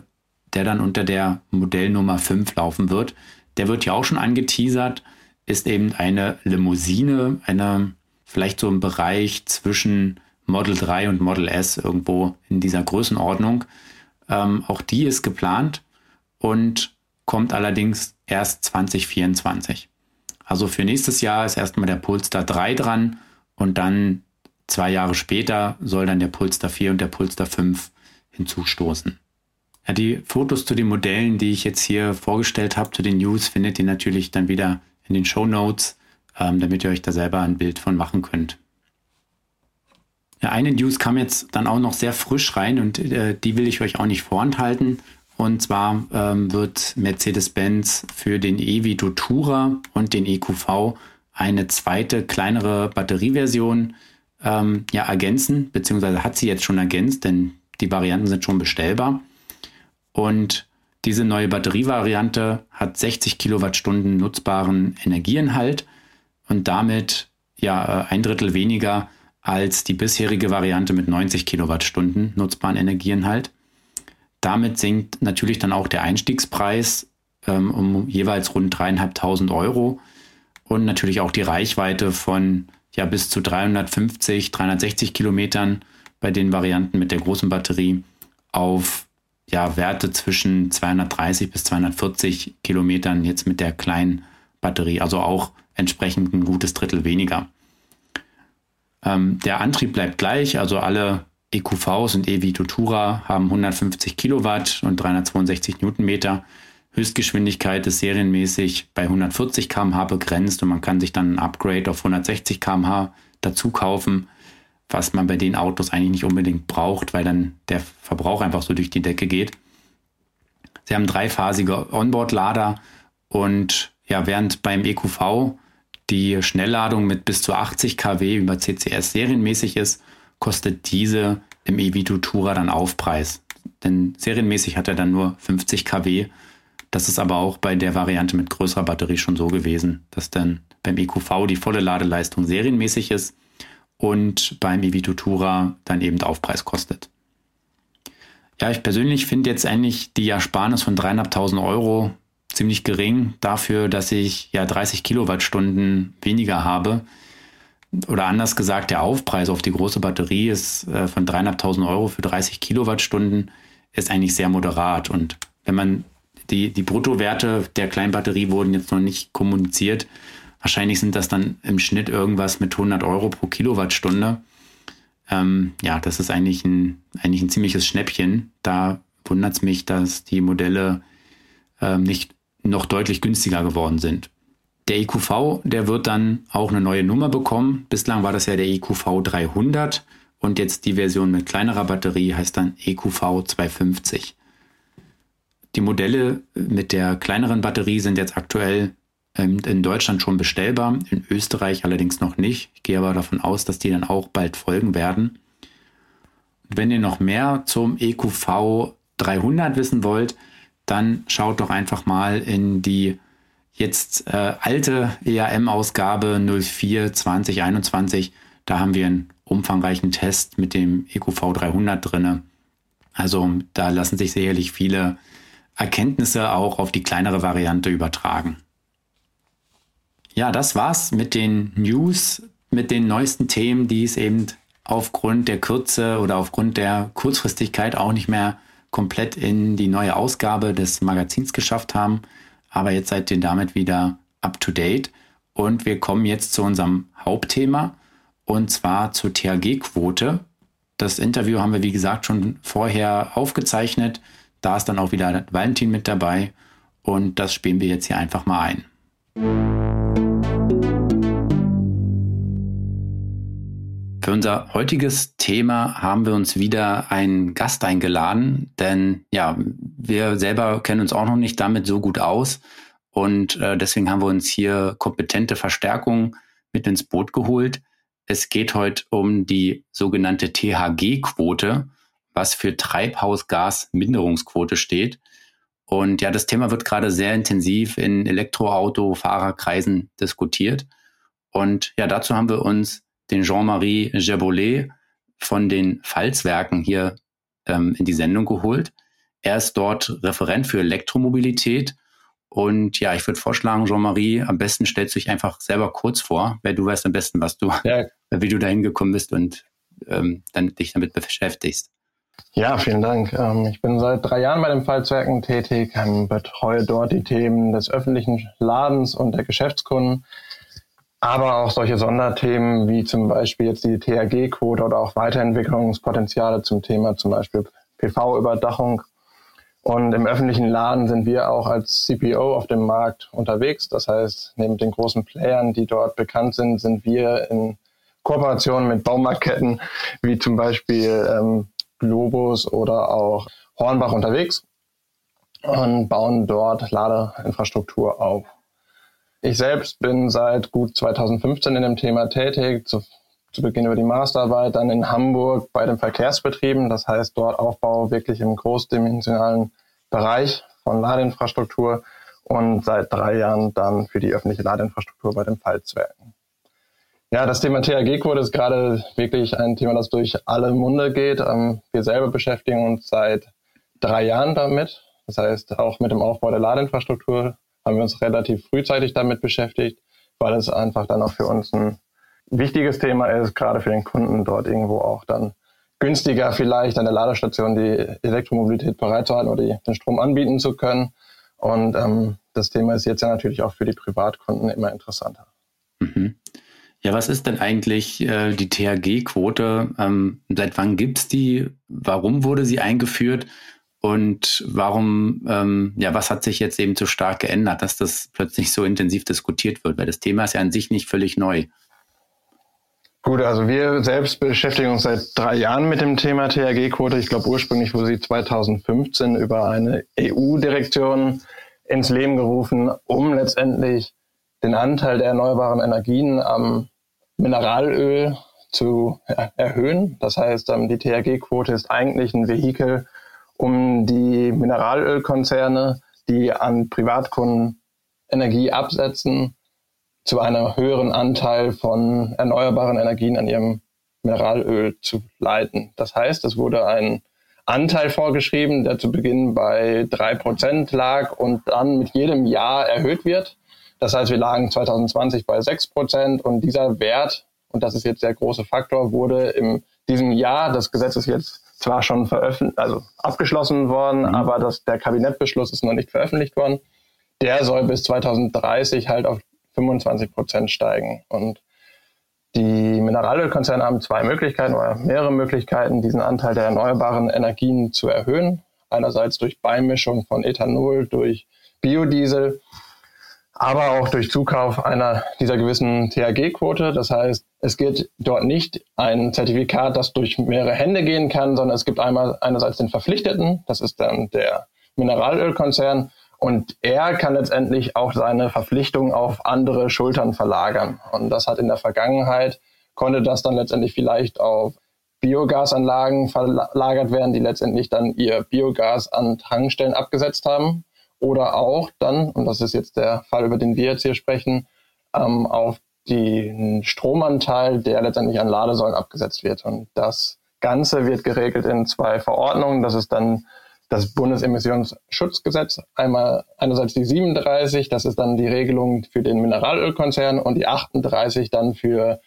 der dann unter der Modellnummer 5 laufen wird. Der wird ja auch schon angeteasert, ist eben eine Limousine, eine vielleicht so im Bereich zwischen Model 3 und Model S irgendwo in dieser Größenordnung. Ähm, auch die ist geplant und kommt allerdings erst 2024. Also für nächstes Jahr ist erstmal der Polestar 3 dran und dann Zwei Jahre später soll dann der Polestar 4 und der Polestar 5 hinzustoßen. Ja, die Fotos zu den Modellen, die ich jetzt hier vorgestellt habe, zu den News, findet ihr natürlich dann wieder in den Show Notes, ähm, damit ihr euch da selber ein Bild von machen könnt. Ja, eine News kam jetzt dann auch noch sehr frisch rein und äh, die will ich euch auch nicht vorenthalten. Und zwar ähm, wird Mercedes-Benz für den e-Vito Tourer und den EQV eine zweite, kleinere Batterieversion ähm, ja, ergänzen, beziehungsweise hat sie jetzt schon ergänzt, denn die Varianten sind schon bestellbar. Und diese neue Batterievariante hat 60 Kilowattstunden nutzbaren Energieinhalt und damit ja äh, ein Drittel weniger als die bisherige Variante mit 90 Kilowattstunden nutzbaren Energieinhalt. Damit sinkt natürlich dann auch der Einstiegspreis ähm, um jeweils rund dreieinhalbtausend Euro. Und natürlich auch die Reichweite von ja bis zu 350, 360 Kilometern bei den Varianten mit der großen Batterie auf ja, Werte zwischen 230 bis 240 Kilometern jetzt mit der kleinen Batterie, also auch entsprechend ein gutes Drittel weniger. Ähm, der Antrieb bleibt gleich, also alle EQVs und eVito Tura haben 150 Kilowatt und 362 Newtonmeter. Höchstgeschwindigkeit ist serienmäßig bei 140 km/h begrenzt und man kann sich dann ein Upgrade auf 160 km/h dazu kaufen, was man bei den Autos eigentlich nicht unbedingt braucht, weil dann der Verbrauch einfach so durch die Decke geht. Sie haben dreiphasige Onboard-Lader und ja, während beim EQV die Schnellladung mit bis zu 80 kW über CCS serienmäßig ist, kostet diese im e-Vito Tourer dann Aufpreis. Denn serienmäßig hat er dann nur 50 kW das ist aber auch bei der Variante mit größerer Batterie schon so gewesen, dass dann beim EQV die volle Ladeleistung serienmäßig ist und beim eVito Tura dann eben Aufpreis kostet. Ja, ich persönlich finde jetzt eigentlich die Ersparnis von 3.500 Euro ziemlich gering dafür, dass ich ja 30 Kilowattstunden weniger habe. Oder anders gesagt, der Aufpreis auf die große Batterie ist äh, von 3.500 Euro für 30 Kilowattstunden ist eigentlich sehr moderat. Und wenn man die, die Bruttowerte der Kleinbatterie wurden jetzt noch nicht kommuniziert. Wahrscheinlich sind das dann im Schnitt irgendwas mit 100 Euro pro Kilowattstunde. Ähm, ja, das ist eigentlich ein, eigentlich ein ziemliches Schnäppchen. Da wundert es mich, dass die Modelle ähm, nicht noch deutlich günstiger geworden sind. Der EQV, der wird dann auch eine neue Nummer bekommen. Bislang war das ja der EQV 300 und jetzt die Version mit kleinerer Batterie heißt dann EQV 250. Die Modelle mit der kleineren Batterie sind jetzt aktuell ähm, in Deutschland schon bestellbar, in Österreich allerdings noch nicht. Ich gehe aber davon aus, dass die dann auch bald folgen werden. Wenn ihr noch mehr zum EQV 300 wissen wollt, dann schaut doch einfach mal in die jetzt äh, alte EAM-Ausgabe 04 2021. Da haben wir einen umfangreichen Test mit dem EQV 300 drinne. Also da lassen sich sicherlich viele Erkenntnisse auch auf die kleinere Variante übertragen. Ja, das war's mit den News, mit den neuesten Themen, die es eben aufgrund der Kürze oder aufgrund der Kurzfristigkeit auch nicht mehr komplett in die neue Ausgabe des Magazins geschafft haben. Aber jetzt seid ihr damit wieder up to date. Und wir kommen jetzt zu unserem Hauptthema und zwar zur THG-Quote. Das Interview haben wir, wie gesagt, schon vorher aufgezeichnet. Da ist dann auch wieder Valentin mit dabei und das spielen wir jetzt hier einfach mal ein. Für unser heutiges Thema haben wir uns wieder einen Gast eingeladen, denn ja, wir selber kennen uns auch noch nicht damit so gut aus und äh, deswegen haben wir uns hier kompetente Verstärkung mit ins Boot geholt. Es geht heute um die sogenannte THG-Quote, was für Treibhausgasminderungsquote steht. Und ja, das Thema wird gerade sehr intensiv in Elektroauto-Fahrerkreisen diskutiert. Und ja, dazu haben wir uns den Jean-Marie Jabolet von den Pfalzwerken hier ähm, in die Sendung geholt. Er ist dort Referent für Elektromobilität. Und ja, ich würde vorschlagen, Jean-Marie, am besten stellst du dich einfach selber kurz vor, weil du weißt am besten, was du, ja. [laughs] wie du da hingekommen bist und ähm, dann dich damit beschäftigst. Ja, vielen Dank. Ähm, ich bin seit drei Jahren bei den Pfalzwerken tätig, ähm, betreue dort die Themen des öffentlichen Ladens und der Geschäftskunden aber auch solche Sonderthemen wie zum Beispiel jetzt die THG-Quote oder auch Weiterentwicklungspotenziale zum Thema zum Beispiel PV-Überdachung. Und im öffentlichen Laden sind wir auch als CPO auf dem Markt unterwegs. Das heißt, neben den großen Playern, die dort bekannt sind, sind wir in Kooperation mit Baumarktketten wie zum Beispiel ähm, Globus oder auch Hornbach unterwegs und bauen dort Ladeinfrastruktur auf. Ich selbst bin seit gut 2015 in dem Thema tätig, zu, zu Beginn über die Masterarbeit, dann in Hamburg bei den Verkehrsbetrieben, das heißt dort Aufbau wirklich im großdimensionalen Bereich von Ladeinfrastruktur und seit drei Jahren dann für die öffentliche Ladeinfrastruktur bei den Pfalzwerken. Ja, das Thema THG-Quote ist gerade wirklich ein Thema, das durch alle Munde geht. Ähm, wir selber beschäftigen uns seit drei Jahren damit. Das heißt, auch mit dem Aufbau der Ladeinfrastruktur haben wir uns relativ frühzeitig damit beschäftigt, weil es einfach dann auch für uns ein wichtiges Thema ist, gerade für den Kunden dort irgendwo auch dann günstiger vielleicht an der Ladestation die Elektromobilität bereitzuhalten oder den Strom anbieten zu können. Und ähm, das Thema ist jetzt ja natürlich auch für die Privatkunden immer interessanter. Mhm. Ja, was ist denn eigentlich äh, die THG-Quote? Ähm, seit wann gibt es die? Warum wurde sie eingeführt? Und warum, ähm, ja, was hat sich jetzt eben so stark geändert, dass das plötzlich so intensiv diskutiert wird? Weil das Thema ist ja an sich nicht völlig neu. Gut, also wir selbst beschäftigen uns seit drei Jahren mit dem Thema THG-Quote. Ich glaube, ursprünglich wurde sie 2015 über eine EU-Direktion ins Leben gerufen, um letztendlich den Anteil der erneuerbaren Energien am Mineralöl zu erhöhen. Das heißt, ähm, die THG-Quote ist eigentlich ein Vehikel, um die Mineralölkonzerne, die an Privatkunden Energie absetzen, zu einem höheren Anteil von erneuerbaren Energien an ihrem Mineralöl zu leiten. Das heißt, es wurde ein Anteil vorgeschrieben, der zu Beginn bei drei Prozent lag und dann mit jedem Jahr erhöht wird. Das heißt, wir lagen 2020 bei sechs Prozent und dieser Wert, und das ist jetzt der große Faktor, wurde in diesem Jahr, das Gesetz ist jetzt zwar schon veröffentlicht, also abgeschlossen worden, mhm. aber das, der Kabinettbeschluss ist noch nicht veröffentlicht worden. Der soll bis 2030 halt auf 25 Prozent steigen. Und die Mineralölkonzerne haben zwei Möglichkeiten oder mehrere Möglichkeiten, diesen Anteil der erneuerbaren Energien zu erhöhen. Einerseits durch Beimischung von Ethanol, durch Biodiesel. aber auch durch Zukauf einer dieser gewissen THG-Quote. Das heißt, es geht dort nicht ein Zertifikat, das durch mehrere Hände gehen kann, sondern es gibt einmal einerseits den Verpflichteten, das ist dann der Mineralölkonzern, und er kann letztendlich auch seine Verpflichtung auf andere Schultern verlagern. Und das hat in der Vergangenheit, konnte das dann letztendlich vielleicht auf Biogasanlagen verlagert werden, die letztendlich dann ihr Biogas an Tankstellen abgesetzt haben oder auch dann, und das ist jetzt der Fall, über den wir jetzt hier sprechen, ähm, auf den Stromanteil, der letztendlich an Ladesäulen abgesetzt wird. Und das Ganze wird geregelt in zwei Verordnungen. Das ist dann das Bundesemissionsschutzgesetz. Einmal einerseits die 37, das ist dann die Regelung für den Mineralölkonzern und die 38 dann für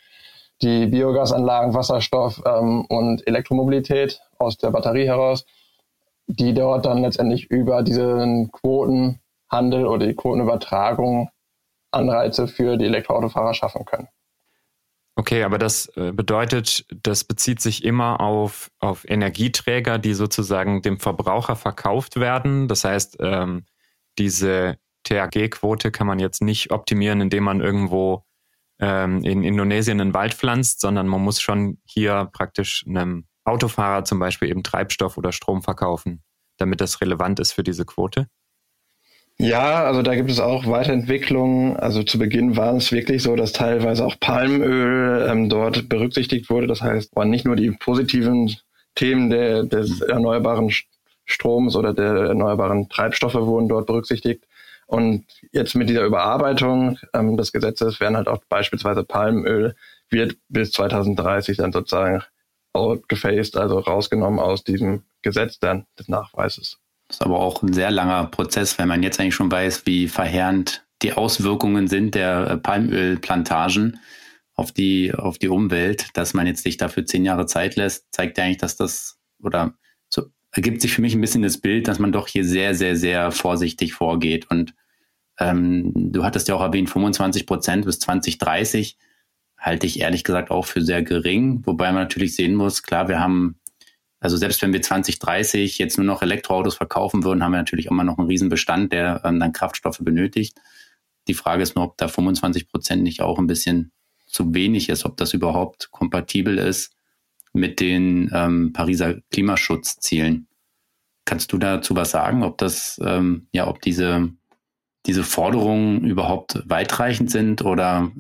die Biogasanlagen, Wasserstoff ähm, und Elektromobilität aus der Batterie heraus die dort dann letztendlich über diesen Quotenhandel oder die Quotenübertragung Anreize für die Elektroautofahrer schaffen können. Okay, aber das äh, bedeutet, das bezieht sich immer auf, auf Energieträger, die sozusagen dem Verbraucher verkauft werden. Das heißt, ähm, diese THG-Quote kann man jetzt nicht optimieren, indem man irgendwo ähm, in Indonesien einen Wald pflanzt, sondern man muss schon hier praktisch einem Autofahrer zum Beispiel eben Treibstoff oder Strom verkaufen, damit das relevant ist für diese Quote? Ja, also da gibt es auch Weiterentwicklungen. Also zu Beginn war es wirklich so, dass teilweise auch Palmöl ähm, dort berücksichtigt wurde. Das heißt, waren nicht nur die positiven Themen der, des erneuerbaren Stroms oder der erneuerbaren Treibstoffe wurden dort berücksichtigt. Und jetzt mit dieser Überarbeitung ähm, des Gesetzes werden halt auch beispielsweise Palmöl wird bis 2030 dann sozusagen outgefaced, also rausgenommen aus diesem Gesetz dann des Nachweises. Das ist aber auch ein sehr langer Prozess, wenn man jetzt eigentlich schon weiß, wie verheerend die Auswirkungen sind der Palmölplantagen auf die, auf die Umwelt, dass man jetzt sich dafür zehn Jahre Zeit lässt, zeigt ja eigentlich, dass das oder so ergibt sich für mich ein bisschen das Bild, dass man doch hier sehr, sehr, sehr vorsichtig vorgeht. Und ähm, du hattest ja auch erwähnt, 25 Prozent bis 2030 halte ich ehrlich gesagt auch für sehr gering, wobei man natürlich sehen muss, klar, wir haben, also selbst wenn wir 2030 jetzt nur noch Elektroautos verkaufen würden, haben wir natürlich immer noch einen Riesenbestand, der ähm, dann Kraftstoffe benötigt. Die Frage ist nur, ob da 25 Prozent nicht auch ein bisschen zu wenig ist, ob das überhaupt kompatibel ist mit den ähm, Pariser Klimaschutzzielen. Kannst du dazu was sagen, ob das, ähm, ja, ob diese, diese Forderungen überhaupt weitreichend sind oder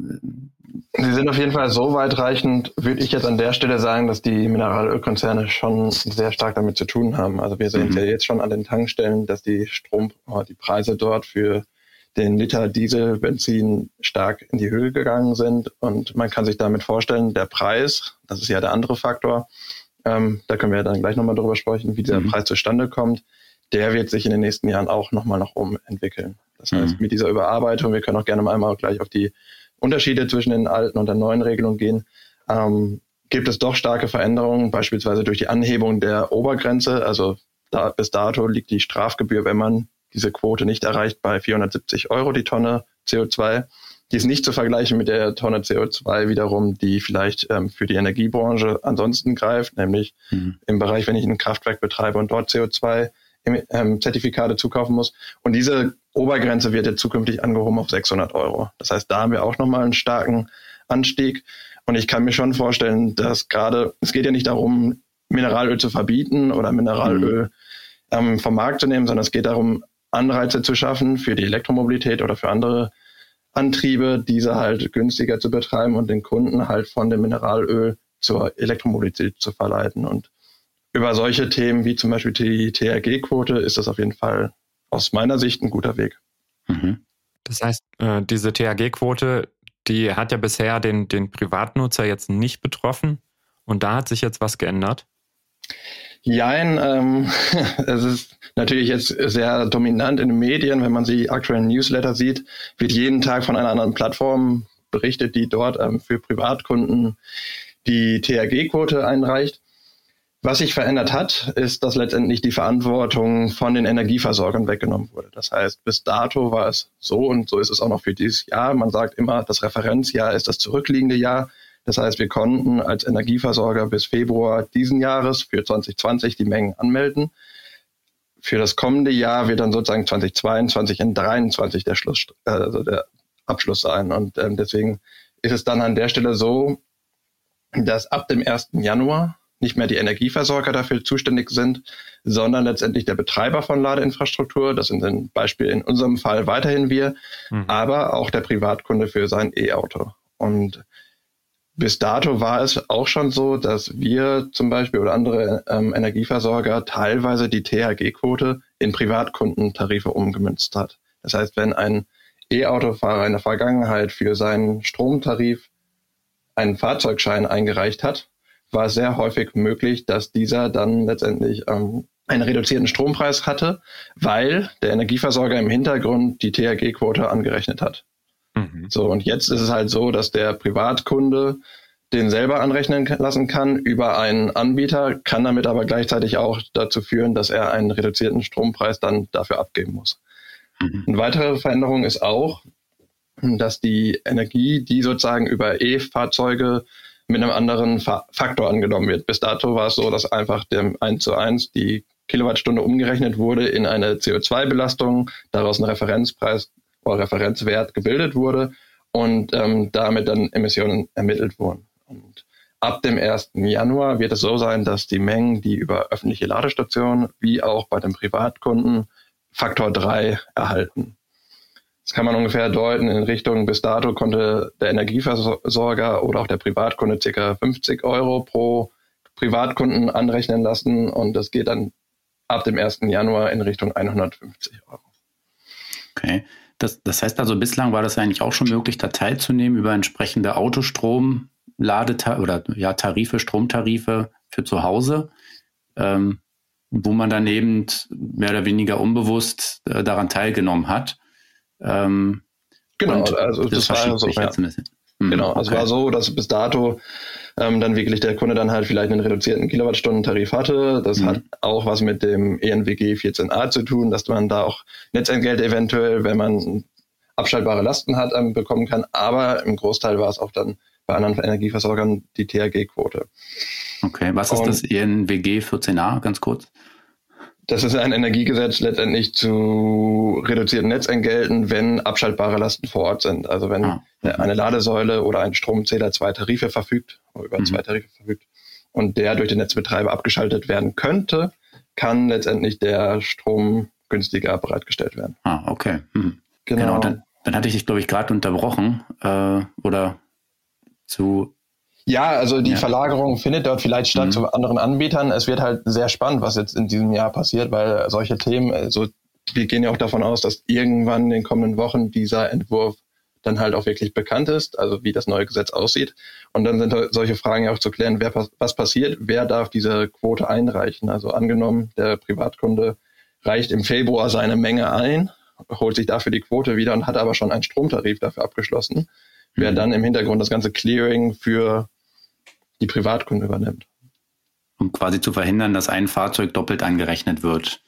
Sie sind auf jeden Fall so weitreichend, würde ich jetzt an der Stelle sagen, dass die Mineralölkonzerne schon sehr stark damit zu tun haben. Also wir sehen mhm. ja jetzt schon an den Tankstellen, dass die Strom, oh, die Preise dort für den Liter Diesel, Benzin stark in die Höhe gegangen sind. Und man kann sich damit vorstellen, der Preis, das ist ja der andere Faktor, ähm, da können wir dann gleich nochmal drüber sprechen, wie dieser mhm. Preis zustande kommt, der wird sich in den nächsten Jahren auch nochmal nach oben entwickeln. Das heißt, mhm. mit dieser Überarbeitung, wir können auch gerne mal einmal gleich auf die Unterschiede zwischen den alten und der neuen Regelung gehen, ähm, gibt es doch starke Veränderungen, beispielsweise durch die Anhebung der Obergrenze. Also da, bis dato liegt die Strafgebühr, wenn man diese Quote nicht erreicht, bei 470 Euro die Tonne CO2. Die ist nicht zu vergleichen mit der Tonne CO2 wiederum, die vielleicht ähm, für die Energiebranche ansonsten greift, nämlich mhm. im Bereich, wenn ich ein Kraftwerk betreibe und dort CO2 ähm, Zertifikate zukaufen muss. Und diese Obergrenze wird jetzt zukünftig angehoben auf 600 Euro. Das heißt, da haben wir auch nochmal einen starken Anstieg. Und ich kann mir schon vorstellen, dass gerade, es geht ja nicht darum, Mineralöl zu verbieten oder Mineralöl mhm. ähm, vom Markt zu nehmen, sondern es geht darum, Anreize zu schaffen für die Elektromobilität oder für andere Antriebe, diese halt günstiger zu betreiben und den Kunden halt von dem Mineralöl zur Elektromobilität zu verleiten. Und über solche Themen wie zum Beispiel die THG-Quote ist das auf jeden Fall aus meiner Sicht ein guter Weg. Mhm. Das heißt, äh, diese THG-Quote, die hat ja bisher den, den Privatnutzer jetzt nicht betroffen und da hat sich jetzt was geändert. Jein, ähm, [laughs] es ist natürlich jetzt sehr dominant in den Medien, wenn man die aktuellen Newsletter sieht, wird jeden Tag von einer anderen Plattform berichtet, die dort ähm, für Privatkunden die THG-Quote einreicht. Was sich verändert hat, ist, dass letztendlich die Verantwortung von den Energieversorgern weggenommen wurde. Das heißt, bis dato war es so und so ist es auch noch für dieses Jahr. Man sagt immer, das Referenzjahr ist das zurückliegende Jahr. Das heißt, wir konnten als Energieversorger bis Februar diesen Jahres für 2020 die Mengen anmelden. für das kommende Jahr wird dann sozusagen 2022 in 23 der Schluss, äh, also der Abschluss sein. Und ähm, deswegen ist es dann an der Stelle so, dass ab dem 1. Januar nicht mehr die Energieversorger dafür zuständig sind, sondern letztendlich der Betreiber von Ladeinfrastruktur. Das sind ein Beispiel in unserem Fall weiterhin wir, mhm. aber auch der Privatkunde für sein E-Auto. Und bis dato war es auch schon so, dass wir zum Beispiel oder andere ähm, Energieversorger teilweise die THG-Quote in Privatkundentarife umgemünzt hat. Das heißt, wenn ein E-Autofahrer in der Vergangenheit für seinen Stromtarif einen Fahrzeugschein eingereicht hat, war es sehr häufig möglich, dass dieser dann letztendlich ähm, einen reduzierten Strompreis hatte, weil der Energieversorger im Hintergrund die THG-Quote angerechnet hat. Mhm. So, und jetzt ist es halt so, dass der Privatkunde den selber anrechnen lassen kann über einen Anbieter, kann damit aber gleichzeitig auch dazu führen, dass er einen reduzierten Strompreis dann dafür abgeben muss. Mhm. Eine weitere Veränderung ist auch, dass die Energie, die sozusagen über E-Fahrzeuge mit einem anderen Fa Faktor angenommen wird. Bis dato war es so, dass einfach dem 1 zu 1 die Kilowattstunde umgerechnet wurde in eine CO2-Belastung, daraus ein Referenzpreis oder Referenzwert gebildet wurde und ähm, damit dann Emissionen ermittelt wurden. Und ab dem 1. Januar wird es so sein, dass die Mengen, die über öffentliche Ladestationen wie auch bei den Privatkunden Faktor 3 erhalten. Das kann man ungefähr deuten in Richtung, bis dato konnte der Energieversorger oder auch der Privatkunde ca. 50 Euro pro Privatkunden anrechnen lassen und das geht dann ab dem 1. Januar in Richtung 150 Euro. Okay. Das, das heißt also, bislang war das eigentlich auch schon möglich, da teilzunehmen über entsprechende Autostrom, Ladetarife oder ja, Tarife, Stromtarife für zu Hause, ähm, wo man dann eben mehr oder weniger unbewusst äh, daran teilgenommen hat. Ähm, genau, also das, das war so. Ja. Hm, genau, okay. es war so, dass bis dato ähm, dann wirklich der Kunde dann halt vielleicht einen reduzierten Kilowattstundentarif hatte. Das mhm. hat auch was mit dem ENWG 14a zu tun, dass man da auch Netzentgelt eventuell, wenn man abschaltbare Lasten hat, ähm, bekommen kann. Aber im Großteil war es auch dann bei anderen Energieversorgern die THG-Quote. Okay, was ist Und, das ENWG 14a, ganz kurz? Das ist ein Energiegesetz letztendlich zu reduzierten Netzentgelten, wenn abschaltbare Lasten vor Ort sind. Also wenn ah. eine Ladesäule oder ein Stromzähler zwei Tarife verfügt, über mhm. zwei Tarife verfügt, und der durch den Netzbetreiber abgeschaltet werden könnte, kann letztendlich der Strom günstiger bereitgestellt werden. Ah, okay. Mhm. Genau. genau. Dann, dann hatte ich dich, glaube ich, gerade unterbrochen äh, oder zu ja, also die ja. Verlagerung findet dort vielleicht statt mhm. zu anderen Anbietern. Es wird halt sehr spannend, was jetzt in diesem Jahr passiert, weil solche Themen, also wir gehen ja auch davon aus, dass irgendwann in den kommenden Wochen dieser Entwurf dann halt auch wirklich bekannt ist, also wie das neue Gesetz aussieht. Und dann sind solche Fragen ja auch zu klären, wer, was passiert, wer darf diese Quote einreichen. Also angenommen, der Privatkunde reicht im Februar seine Menge ein, holt sich dafür die Quote wieder und hat aber schon einen Stromtarif dafür abgeschlossen. Wer mhm. dann im Hintergrund das ganze Clearing für die Privatkunden übernimmt. Um quasi zu verhindern, dass ein Fahrzeug doppelt angerechnet wird.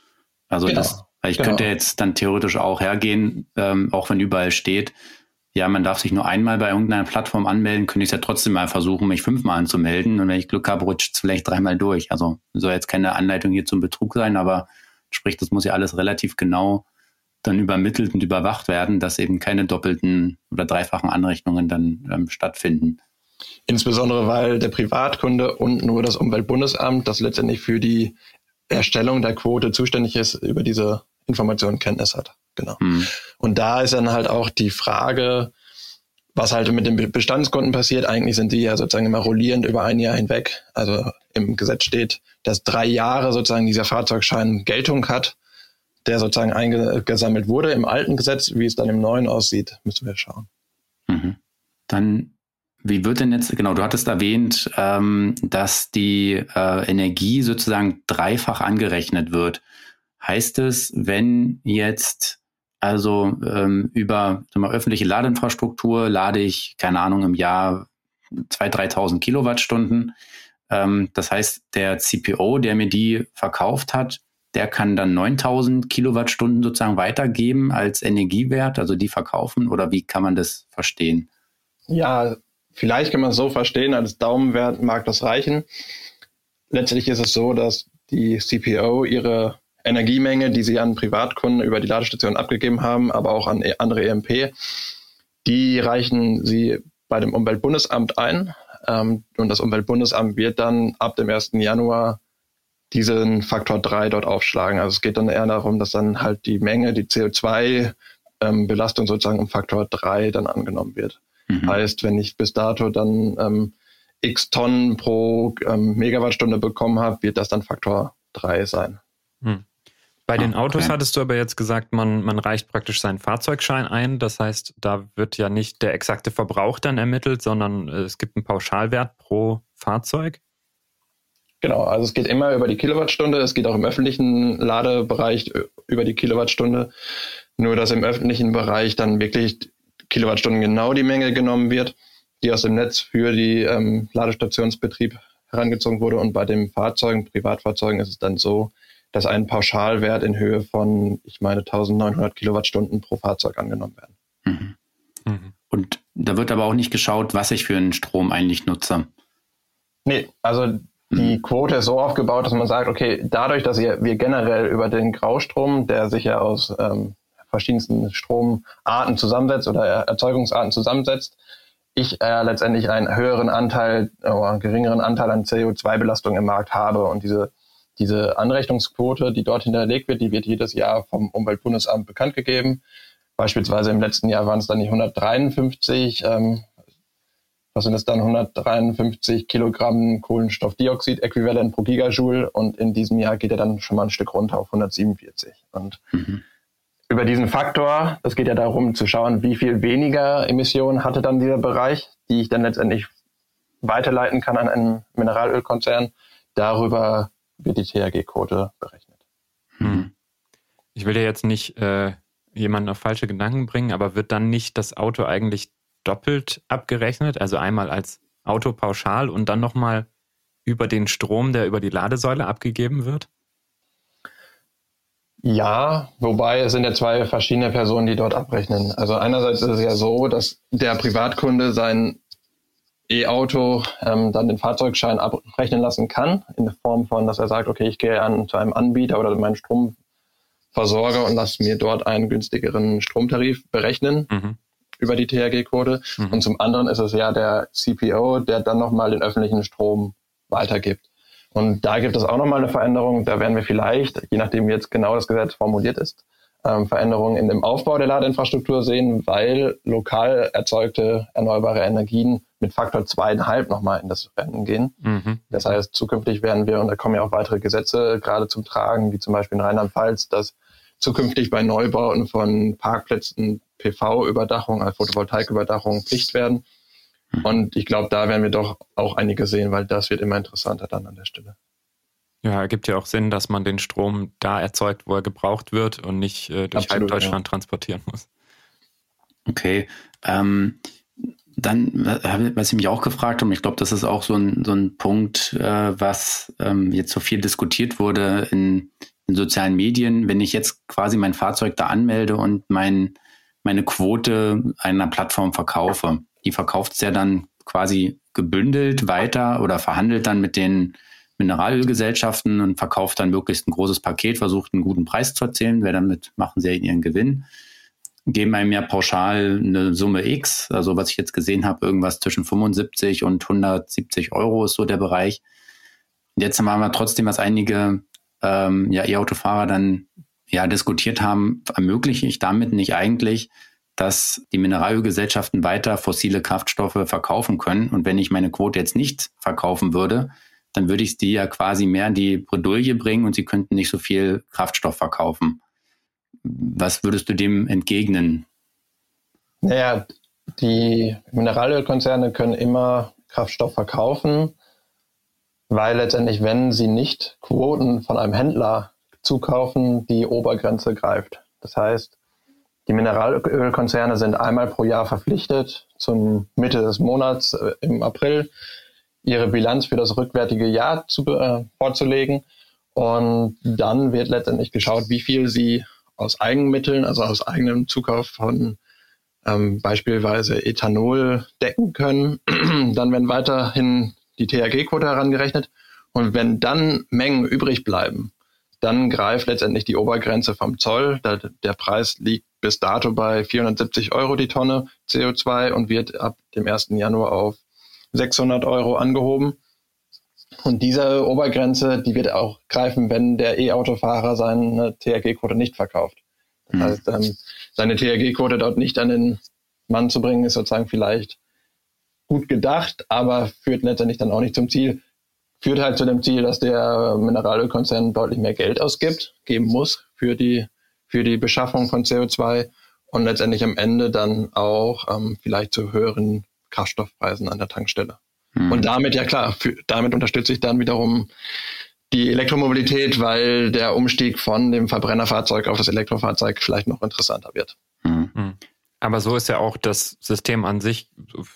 Also genau. das, ich genau. könnte jetzt dann theoretisch auch hergehen, ähm, auch wenn überall steht, ja, man darf sich nur einmal bei irgendeiner Plattform anmelden, könnte ich es ja trotzdem mal versuchen, mich fünfmal anzumelden. Und wenn ich Glück habe, rutscht es vielleicht dreimal durch. Also soll jetzt keine Anleitung hier zum Betrug sein, aber sprich, das muss ja alles relativ genau dann übermittelt und überwacht werden, dass eben keine doppelten oder dreifachen Anrechnungen dann ähm, stattfinden. Insbesondere weil der Privatkunde und nur das Umweltbundesamt, das letztendlich für die Erstellung der Quote zuständig ist, über diese Informationen Kenntnis hat. Genau. Hm. Und da ist dann halt auch die Frage, was halt mit den Bestandskunden passiert. Eigentlich sind die ja sozusagen immer rollierend über ein Jahr hinweg. Also im Gesetz steht, dass drei Jahre sozusagen dieser Fahrzeugschein Geltung hat, der sozusagen eingesammelt wurde im alten Gesetz. Wie es dann im neuen aussieht, müssen wir schauen. Mhm. Dann wie wird denn jetzt, genau, du hattest erwähnt, ähm, dass die äh, Energie sozusagen dreifach angerechnet wird. Heißt es, wenn jetzt also ähm, über mal, öffentliche Ladeinfrastruktur lade ich, keine Ahnung, im Jahr 2.000, 3.000 Kilowattstunden. Ähm, das heißt, der CPO, der mir die verkauft hat, der kann dann 9.000 Kilowattstunden sozusagen weitergeben als Energiewert, also die verkaufen oder wie kann man das verstehen? Ja, Vielleicht kann man es so verstehen, als Daumenwert mag das reichen. Letztlich ist es so, dass die CPO ihre Energiemenge, die sie an Privatkunden über die Ladestation abgegeben haben, aber auch an e-, andere EMP, die reichen sie bei dem Umweltbundesamt ein. Ähm, und das Umweltbundesamt wird dann ab dem 1. Januar diesen Faktor 3 dort aufschlagen. Also es geht dann eher darum, dass dann halt die Menge, die CO2-Belastung ähm, sozusagen um Faktor 3 dann angenommen wird. Mhm. Heißt, wenn ich bis dato dann ähm, x Tonnen pro ähm, Megawattstunde bekommen habe, wird das dann Faktor 3 sein. Mhm. Bei den ah, Autos okay. hattest du aber jetzt gesagt, man, man reicht praktisch seinen Fahrzeugschein ein. Das heißt, da wird ja nicht der exakte Verbrauch dann ermittelt, sondern äh, es gibt einen Pauschalwert pro Fahrzeug. Genau, also es geht immer über die Kilowattstunde. Es geht auch im öffentlichen Ladebereich äh, über die Kilowattstunde. Nur, dass im öffentlichen Bereich dann wirklich Kilowattstunden genau die Menge genommen wird, die aus dem Netz für die ähm, Ladestationsbetrieb herangezogen wurde. Und bei den Fahrzeugen, Privatfahrzeugen ist es dann so, dass ein Pauschalwert in Höhe von, ich meine, 1900 Kilowattstunden pro Fahrzeug angenommen werden. Mhm. Mhm. Und da wird aber auch nicht geschaut, was ich für einen Strom eigentlich nutze. Nee, also die mhm. Quote ist so aufgebaut, dass man sagt, okay, dadurch, dass wir generell über den Graustrom, der sich ja aus ähm, verschiedensten Stromarten zusammensetzt oder Erzeugungsarten zusammensetzt, ich äh, letztendlich einen höheren Anteil oder einen geringeren Anteil an CO2-Belastung im Markt habe und diese diese Anrechnungsquote, die dort hinterlegt wird, die wird jedes Jahr vom Umweltbundesamt bekannt gegeben. Beispielsweise im letzten Jahr waren es dann die 153, ähm, was sind es dann, 153 Kilogramm Kohlenstoffdioxid-Äquivalent pro Gigajoule und in diesem Jahr geht er dann schon mal ein Stück runter auf 147. Und mhm. Über diesen Faktor, das geht ja darum zu schauen, wie viel weniger Emissionen hatte dann dieser Bereich, die ich dann letztendlich weiterleiten kann an einen Mineralölkonzern. Darüber wird die THG-Quote berechnet. Hm. Ich will dir jetzt nicht äh, jemanden auf falsche Gedanken bringen, aber wird dann nicht das Auto eigentlich doppelt abgerechnet? Also einmal als Auto pauschal und dann nochmal über den Strom, der über die Ladesäule abgegeben wird? Ja, wobei es sind ja zwei verschiedene Personen, die dort abrechnen. Also einerseits ist es ja so, dass der Privatkunde sein E-Auto ähm, dann den Fahrzeugschein abrechnen lassen kann, in der Form von, dass er sagt, okay, ich gehe an zu einem Anbieter oder meinen Stromversorger und lasse mir dort einen günstigeren Stromtarif berechnen mhm. über die THG-Quote. Mhm. Und zum anderen ist es ja der CPO, der dann nochmal den öffentlichen Strom weitergibt. Und da gibt es auch nochmal eine Veränderung. Da werden wir vielleicht, je nachdem wie jetzt genau das Gesetz formuliert ist, ähm, Veränderungen in dem Aufbau der Ladeinfrastruktur sehen, weil lokal erzeugte erneuerbare Energien mit Faktor zweieinhalb nochmal in das Rennen gehen. Mhm. Das heißt, zukünftig werden wir, und da kommen ja auch weitere Gesetze gerade zum Tragen, wie zum Beispiel in Rheinland-Pfalz, dass zukünftig bei Neubauten von Parkplätzen PV-Überdachung, also Photovoltaiküberdachung Pflicht werden. Mhm. Und ich glaube, da werden wir doch auch einige sehen, weil das wird immer interessanter dann an der Stelle. Ja, ergibt ja auch Sinn, dass man den Strom da erzeugt, wo er gebraucht wird und nicht äh, durch Absolut, halb Deutschland ja. transportieren muss. Okay. Ähm, dann, was ich mich auch gefragt habe, ich glaube, das ist auch so ein, so ein Punkt, äh, was ähm, jetzt so viel diskutiert wurde in, in, sozialen Medien. Wenn ich jetzt quasi mein Fahrzeug da anmelde und mein, meine Quote einer Plattform verkaufe, die verkauft es ja dann quasi gebündelt weiter oder verhandelt dann mit den Mineralölgesellschaften und verkauft dann möglichst ein großes Paket, versucht einen guten Preis zu erzielen, wer damit machen sie ihren Gewinn, geben einem ja pauschal eine Summe X, also was ich jetzt gesehen habe, irgendwas zwischen 75 und 170 Euro ist so der Bereich. Jetzt haben wir trotzdem, was einige ähm, ja, E-Autofahrer dann ja diskutiert haben, ermögliche ich damit nicht eigentlich, dass die Mineralölgesellschaften weiter fossile Kraftstoffe verkaufen können. Und wenn ich meine Quote jetzt nicht verkaufen würde, dann würde ich die ja quasi mehr in die Bredouille bringen und sie könnten nicht so viel Kraftstoff verkaufen. Was würdest du dem entgegnen? Naja, die Mineralölkonzerne können immer Kraftstoff verkaufen, weil letztendlich, wenn sie nicht Quoten von einem Händler zukaufen, die Obergrenze greift. Das heißt, die Mineralölkonzerne sind einmal pro Jahr verpflichtet, zum Mitte des Monats äh, im April ihre Bilanz für das rückwärtige Jahr zu, äh, vorzulegen. Und dann wird letztendlich geschaut, wie viel sie aus Eigenmitteln, also aus eigenem Zukauf von ähm, beispielsweise Ethanol decken können. [clears throat] dann werden weiterhin die THG-Quote herangerechnet. Und wenn dann Mengen übrig bleiben, dann greift letztendlich die Obergrenze vom Zoll. Der Preis liegt bis dato bei 470 Euro die Tonne CO2 und wird ab dem 1. Januar auf 600 Euro angehoben. Und diese Obergrenze, die wird auch greifen, wenn der E-Autofahrer seine THG-Quote nicht verkauft. Das mhm. heißt, ähm, seine THG-Quote dort nicht an den Mann zu bringen, ist sozusagen vielleicht gut gedacht, aber führt letztendlich dann auch nicht zum Ziel. Führt halt zu dem Ziel, dass der Mineralölkonzern deutlich mehr Geld ausgibt, geben muss für die, für die Beschaffung von CO2 und letztendlich am Ende dann auch ähm, vielleicht zu höheren Kraftstoffpreisen an der Tankstelle. Mhm. Und damit, ja klar, für, damit unterstütze ich dann wiederum die Elektromobilität, weil der Umstieg von dem Verbrennerfahrzeug auf das Elektrofahrzeug vielleicht noch interessanter wird. Mhm. Aber so ist ja auch das System an sich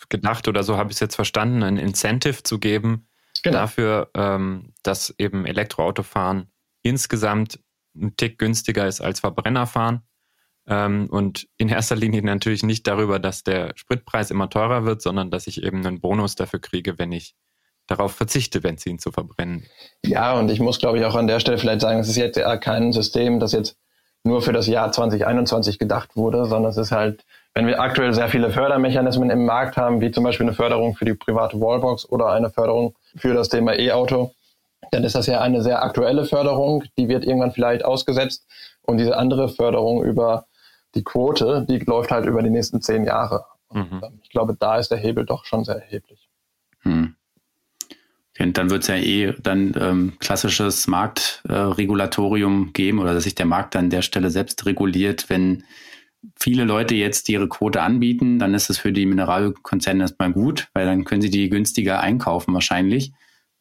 gedacht oder so habe ich es jetzt verstanden, ein Incentive zu geben genau. dafür, ähm, dass eben Elektroautofahren insgesamt ein Tick günstiger ist als Verbrennerfahren. Ähm, und in erster Linie natürlich nicht darüber, dass der Spritpreis immer teurer wird, sondern dass ich eben einen Bonus dafür kriege, wenn ich darauf verzichte, Benzin zu verbrennen. Ja, und ich muss, glaube ich, auch an der Stelle vielleicht sagen, es ist jetzt ja kein System, das jetzt nur für das Jahr 2021 gedacht wurde, sondern es ist halt, wenn wir aktuell sehr viele Fördermechanismen im Markt haben, wie zum Beispiel eine Förderung für die private Wallbox oder eine Förderung für das Thema E-Auto, dann ist das ja eine sehr aktuelle Förderung, die wird irgendwann vielleicht ausgesetzt und diese andere Förderung über die Quote, die läuft halt über die nächsten zehn Jahre. Mhm. Ähm, ich glaube, da ist der Hebel doch schon sehr erheblich. Hm. Und dann wird es ja eh dann ähm, klassisches Marktregulatorium äh, geben oder dass sich der Markt an der Stelle selbst reguliert. Wenn viele Leute jetzt ihre Quote anbieten, dann ist es für die Mineralkonzerne erstmal gut, weil dann können sie die günstiger einkaufen wahrscheinlich.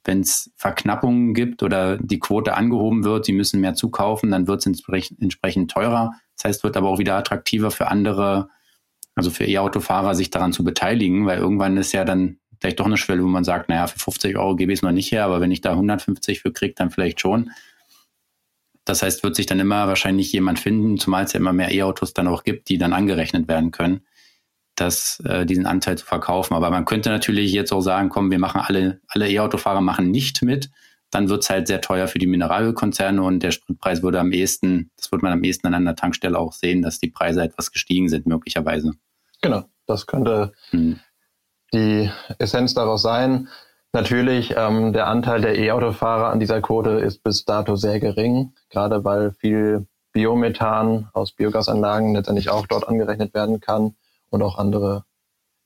Wenn es Verknappungen gibt oder die Quote angehoben wird, sie müssen mehr zukaufen, dann wird es entsprechend, entsprechend teurer. Das heißt, wird aber auch wieder attraktiver für andere, also für E-Autofahrer, sich daran zu beteiligen, weil irgendwann ist ja dann vielleicht doch eine Schwelle, wo man sagt, naja, für 50 Euro gebe ich es noch nicht her, aber wenn ich da 150 für kriege, dann vielleicht schon. Das heißt, wird sich dann immer wahrscheinlich jemand finden, zumal es ja immer mehr E-Autos dann auch gibt, die dann angerechnet werden können, dass äh, diesen Anteil zu verkaufen. Aber man könnte natürlich jetzt auch sagen, komm, wir machen alle, alle E-Autofahrer machen nicht mit dann wird es halt sehr teuer für die Mineralölkonzerne und der Spritpreis würde am ehesten, das wird man am ehesten an einer Tankstelle auch sehen, dass die Preise etwas gestiegen sind, möglicherweise. Genau, das könnte hm. die Essenz daraus sein. Natürlich, ähm, der Anteil der E-Autofahrer an dieser Quote ist bis dato sehr gering, gerade weil viel Biomethan aus Biogasanlagen letztendlich auch dort angerechnet werden kann und auch andere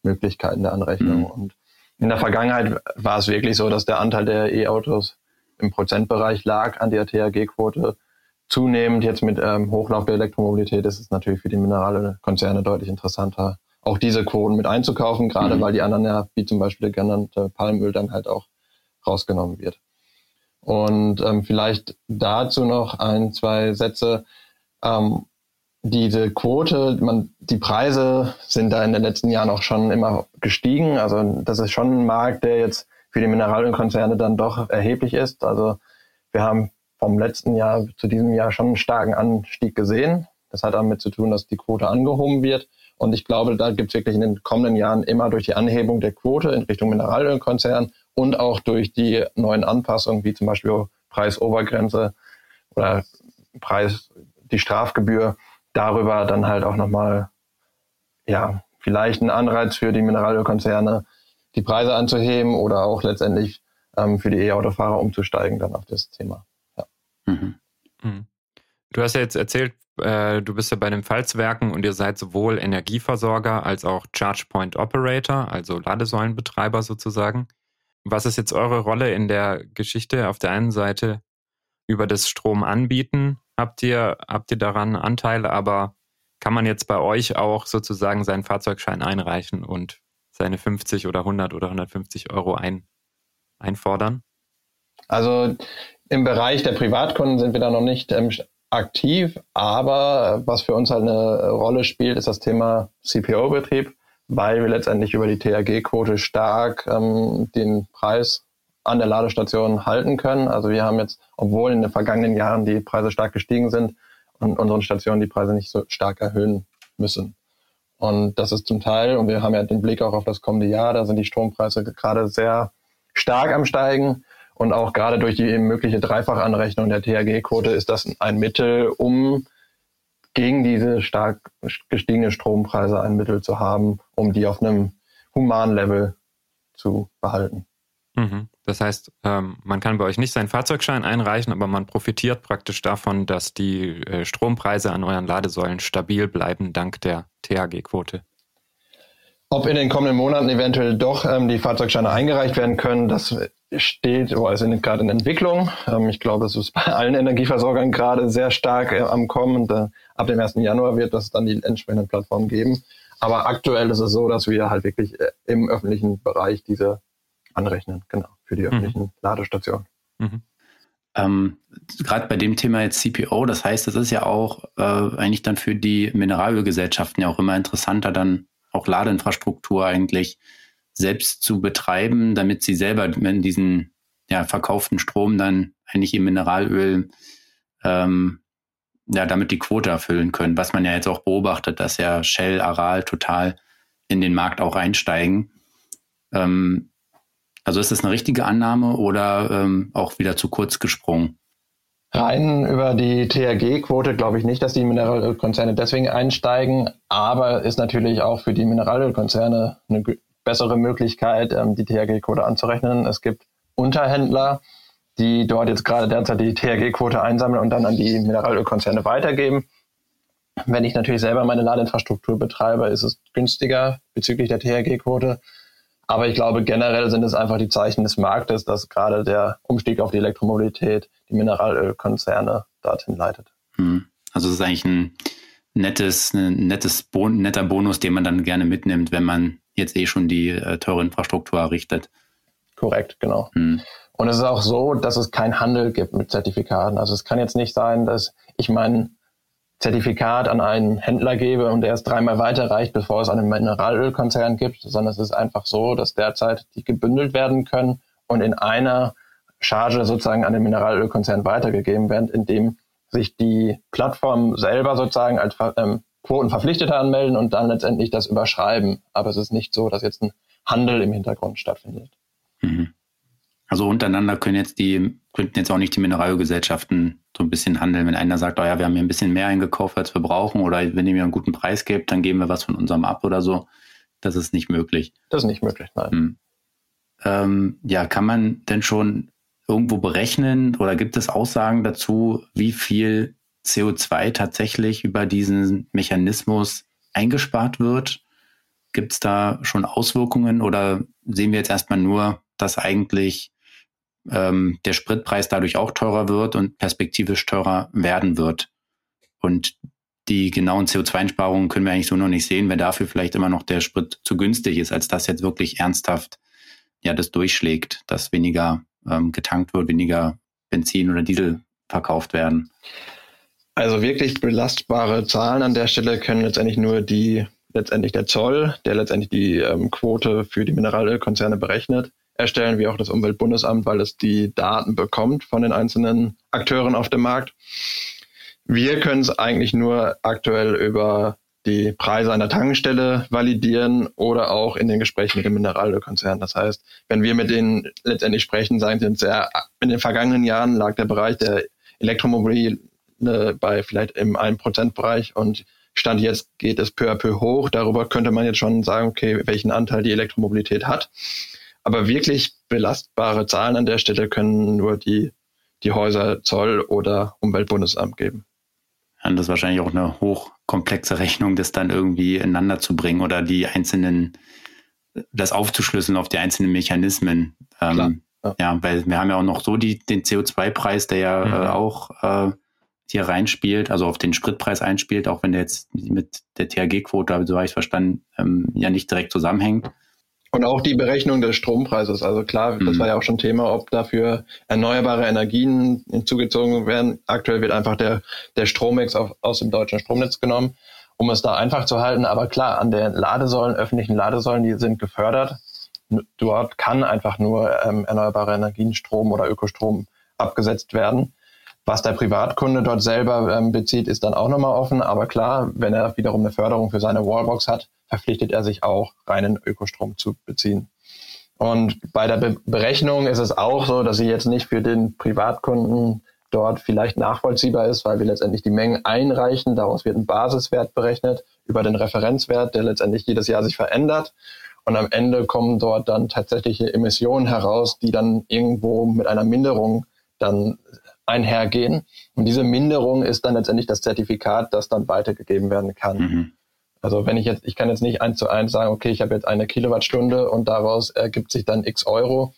Möglichkeiten der Anrechnung. Mhm. Und in der Vergangenheit war es wirklich so, dass der Anteil der E-Autos im Prozentbereich lag an der THG-Quote. Zunehmend jetzt mit ähm, Hochlauf der Elektromobilität ist es natürlich für die Mineralkonzerne deutlich interessanter, auch diese Quoten mit einzukaufen, gerade mhm. weil die anderen ja, wie zum Beispiel der genannte Palmöl, dann halt auch rausgenommen wird. Und ähm, vielleicht dazu noch ein, zwei Sätze. Ähm, diese Quote, man, die Preise sind da in den letzten Jahren auch schon immer gestiegen. Also das ist schon ein Markt, der jetzt für die Mineralölkonzerne dann doch erheblich ist. Also wir haben vom letzten Jahr zu diesem Jahr schon einen starken Anstieg gesehen. Das hat damit zu tun, dass die Quote angehoben wird. Und ich glaube, da gibt es wirklich in den kommenden Jahren immer durch die Anhebung der Quote in Richtung Mineralölkonzern und auch durch die neuen Anpassungen, wie zum Beispiel Preisobergrenze oder Preis, die Strafgebühr, darüber dann halt auch nochmal, ja, vielleicht ein Anreiz für die Mineralölkonzerne, die Preise anzuheben oder auch letztendlich ähm, für die E-Autofahrer umzusteigen dann auf das Thema. Ja. Mhm. Mhm. Du hast ja jetzt erzählt, äh, du bist ja bei den Pfalzwerken und ihr seid sowohl Energieversorger als auch Charge Point Operator, also Ladesäulenbetreiber sozusagen. Was ist jetzt eure Rolle in der Geschichte? Auf der einen Seite über das Strom anbieten, habt ihr, habt ihr daran Anteile, aber kann man jetzt bei euch auch sozusagen seinen Fahrzeugschein einreichen und seine 50 oder 100 oder 150 Euro ein, einfordern? Also im Bereich der Privatkunden sind wir da noch nicht ähm, aktiv, aber was für uns halt eine Rolle spielt, ist das Thema CPO-Betrieb, weil wir letztendlich über die THG-Quote stark ähm, den Preis an der Ladestation halten können. Also wir haben jetzt, obwohl in den vergangenen Jahren die Preise stark gestiegen sind, und unseren Stationen die Preise nicht so stark erhöhen müssen. Und das ist zum Teil, und wir haben ja den Blick auch auf das kommende Jahr, da sind die Strompreise gerade sehr stark am Steigen. Und auch gerade durch die mögliche Dreifachanrechnung der THG-Quote ist das ein Mittel, um gegen diese stark gestiegenen Strompreise ein Mittel zu haben, um die auf einem humanen Level zu behalten. Mhm. Das heißt, ähm, man kann bei euch nicht seinen Fahrzeugschein einreichen, aber man profitiert praktisch davon, dass die äh, Strompreise an euren Ladesäulen stabil bleiben dank der THG-Quote. Ob in den kommenden Monaten eventuell doch ähm, die Fahrzeugscheine eingereicht werden können, das steht oder ist gerade in Entwicklung. Ähm, ich glaube, es ist bei allen Energieversorgern gerade sehr stark äh, am Kommen. Und, äh, ab dem 1. Januar wird es dann die entsprechenden Plattformen geben. Aber aktuell ist es so, dass wir halt wirklich äh, im öffentlichen Bereich diese anrechnen, genau, für die mhm. öffentlichen mhm. Ladestationen. Mhm. Ähm, Gerade bei dem Thema jetzt CPO, das heißt, das ist ja auch äh, eigentlich dann für die Mineralölgesellschaften ja auch immer interessanter, dann auch Ladeinfrastruktur eigentlich selbst zu betreiben, damit sie selber wenn diesen ja, verkauften Strom dann eigentlich im Mineralöl ähm, ja, damit die Quote erfüllen können, was man ja jetzt auch beobachtet, dass ja Shell, Aral total in den Markt auch einsteigen. Ähm, also ist das eine richtige Annahme oder ähm, auch wieder zu kurz gesprungen? Rein über die THG-Quote glaube ich nicht, dass die Mineralölkonzerne deswegen einsteigen, aber ist natürlich auch für die Mineralölkonzerne eine bessere Möglichkeit, ähm, die THG-Quote anzurechnen. Es gibt Unterhändler, die dort jetzt gerade derzeit die THG-Quote einsammeln und dann an die Mineralölkonzerne weitergeben. Wenn ich natürlich selber meine Ladeinfrastruktur betreibe, ist es günstiger bezüglich der THG-Quote. Aber ich glaube, generell sind es einfach die Zeichen des Marktes, dass gerade der Umstieg auf die Elektromobilität die Mineralölkonzerne dorthin leitet. Hm. Also es ist eigentlich ein nettes, ein nettes bon netter Bonus, den man dann gerne mitnimmt, wenn man jetzt eh schon die äh, teure Infrastruktur errichtet. Korrekt, genau. Hm. Und es ist auch so, dass es keinen Handel gibt mit Zertifikaten. Also es kann jetzt nicht sein, dass ich mein Zertifikat an einen Händler gebe und er es dreimal weiterreicht, bevor es einen Mineralölkonzern gibt, sondern es ist einfach so, dass derzeit die gebündelt werden können und in einer Charge sozusagen an den Mineralölkonzern weitergegeben werden, indem sich die Plattform selber sozusagen als ähm, Quotenverpflichteter anmelden und dann letztendlich das überschreiben. Aber es ist nicht so, dass jetzt ein Handel im Hintergrund stattfindet. Mhm. Also untereinander können jetzt die, könnten jetzt auch nicht die Mineralgesellschaften so ein bisschen handeln. Wenn einer sagt, oh ja, wir haben hier ein bisschen mehr eingekauft, als wir brauchen, oder wenn ihr mir einen guten Preis gebt, dann geben wir was von unserem ab oder so. Das ist nicht möglich. Das ist nicht möglich, nein. Hm. Ähm, ja, kann man denn schon irgendwo berechnen oder gibt es Aussagen dazu, wie viel CO2 tatsächlich über diesen Mechanismus eingespart wird? Gibt es da schon Auswirkungen oder sehen wir jetzt erstmal nur, dass eigentlich ähm, der Spritpreis dadurch auch teurer wird und perspektivisch teurer werden wird. Und die genauen CO2-Einsparungen können wir eigentlich so noch nicht sehen, wenn dafür vielleicht immer noch der Sprit zu günstig ist, als dass jetzt wirklich ernsthaft ja das durchschlägt, dass weniger ähm, getankt wird, weniger Benzin oder Diesel verkauft werden. Also wirklich belastbare Zahlen an der Stelle können letztendlich nur die letztendlich der Zoll, der letztendlich die ähm, Quote für die Mineralölkonzerne berechnet erstellen, wie auch das Umweltbundesamt, weil es die Daten bekommt von den einzelnen Akteuren auf dem Markt. Wir können es eigentlich nur aktuell über die Preise an der Tankstelle validieren oder auch in den Gesprächen mit den Mineralölkonzernen. Das heißt, wenn wir mit denen letztendlich sprechen, sagen sie uns, ja, in den vergangenen Jahren lag der Bereich der Elektromobilität bei vielleicht im 1%-Bereich und Stand jetzt geht es peu à peu hoch. Darüber könnte man jetzt schon sagen, okay, welchen Anteil die Elektromobilität hat. Aber wirklich belastbare Zahlen an der Stelle können nur die, die Häuser Zoll oder Umweltbundesamt geben. Ja, das ist wahrscheinlich auch eine hochkomplexe Rechnung, das dann irgendwie ineinander zu bringen oder die einzelnen, das aufzuschlüsseln auf die einzelnen Mechanismen. Ähm, ja. ja. weil wir haben ja auch noch so die, den CO2-Preis, der ja mhm. äh, auch äh, hier reinspielt, also auf den Spritpreis einspielt, auch wenn der jetzt mit der THG-Quote, so habe ich verstanden, ähm, ja nicht direkt zusammenhängt. Und auch die Berechnung des Strompreises. Also klar, mhm. das war ja auch schon Thema, ob dafür erneuerbare Energien hinzugezogen werden. Aktuell wird einfach der, der Strommix auf, aus dem deutschen Stromnetz genommen, um es da einfach zu halten. Aber klar, an den Ladesäulen, öffentlichen Ladesäulen, die sind gefördert. Dort kann einfach nur ähm, erneuerbare Energien, Strom oder Ökostrom abgesetzt werden. Was der Privatkunde dort selber ähm, bezieht, ist dann auch nochmal offen. Aber klar, wenn er wiederum eine Förderung für seine Wallbox hat, verpflichtet er sich auch, reinen Ökostrom zu beziehen. Und bei der Be Berechnung ist es auch so, dass sie jetzt nicht für den Privatkunden dort vielleicht nachvollziehbar ist, weil wir letztendlich die Mengen einreichen. Daraus wird ein Basiswert berechnet über den Referenzwert, der letztendlich jedes Jahr sich verändert. Und am Ende kommen dort dann tatsächliche Emissionen heraus, die dann irgendwo mit einer Minderung dann einhergehen. Und diese Minderung ist dann letztendlich das Zertifikat, das dann weitergegeben werden kann. Mhm. Also wenn ich jetzt, ich kann jetzt nicht eins zu eins sagen, okay, ich habe jetzt eine Kilowattstunde und daraus ergibt sich dann x Euro.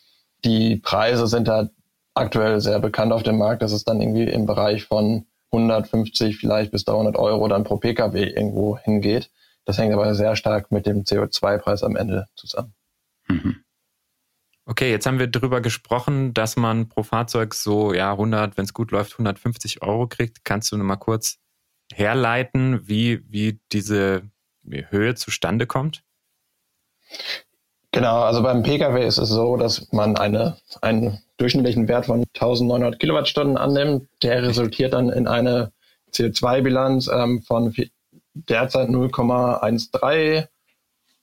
Die Preise sind da aktuell sehr bekannt auf dem Markt, dass es dann irgendwie im Bereich von 150 vielleicht bis 300 Euro dann pro Pkw irgendwo hingeht. Das hängt aber sehr stark mit dem CO2-Preis am Ende zusammen. Mhm. Okay, jetzt haben wir darüber gesprochen, dass man pro Fahrzeug so ja 100, wenn es gut läuft, 150 Euro kriegt. Kannst du mal kurz herleiten, wie wie diese Höhe zustande kommt? Genau, also beim Pkw ist es so, dass man eine, einen durchschnittlichen Wert von 1900 Kilowattstunden annimmt. Der resultiert dann in eine CO2-Bilanz ähm, von derzeit 0,13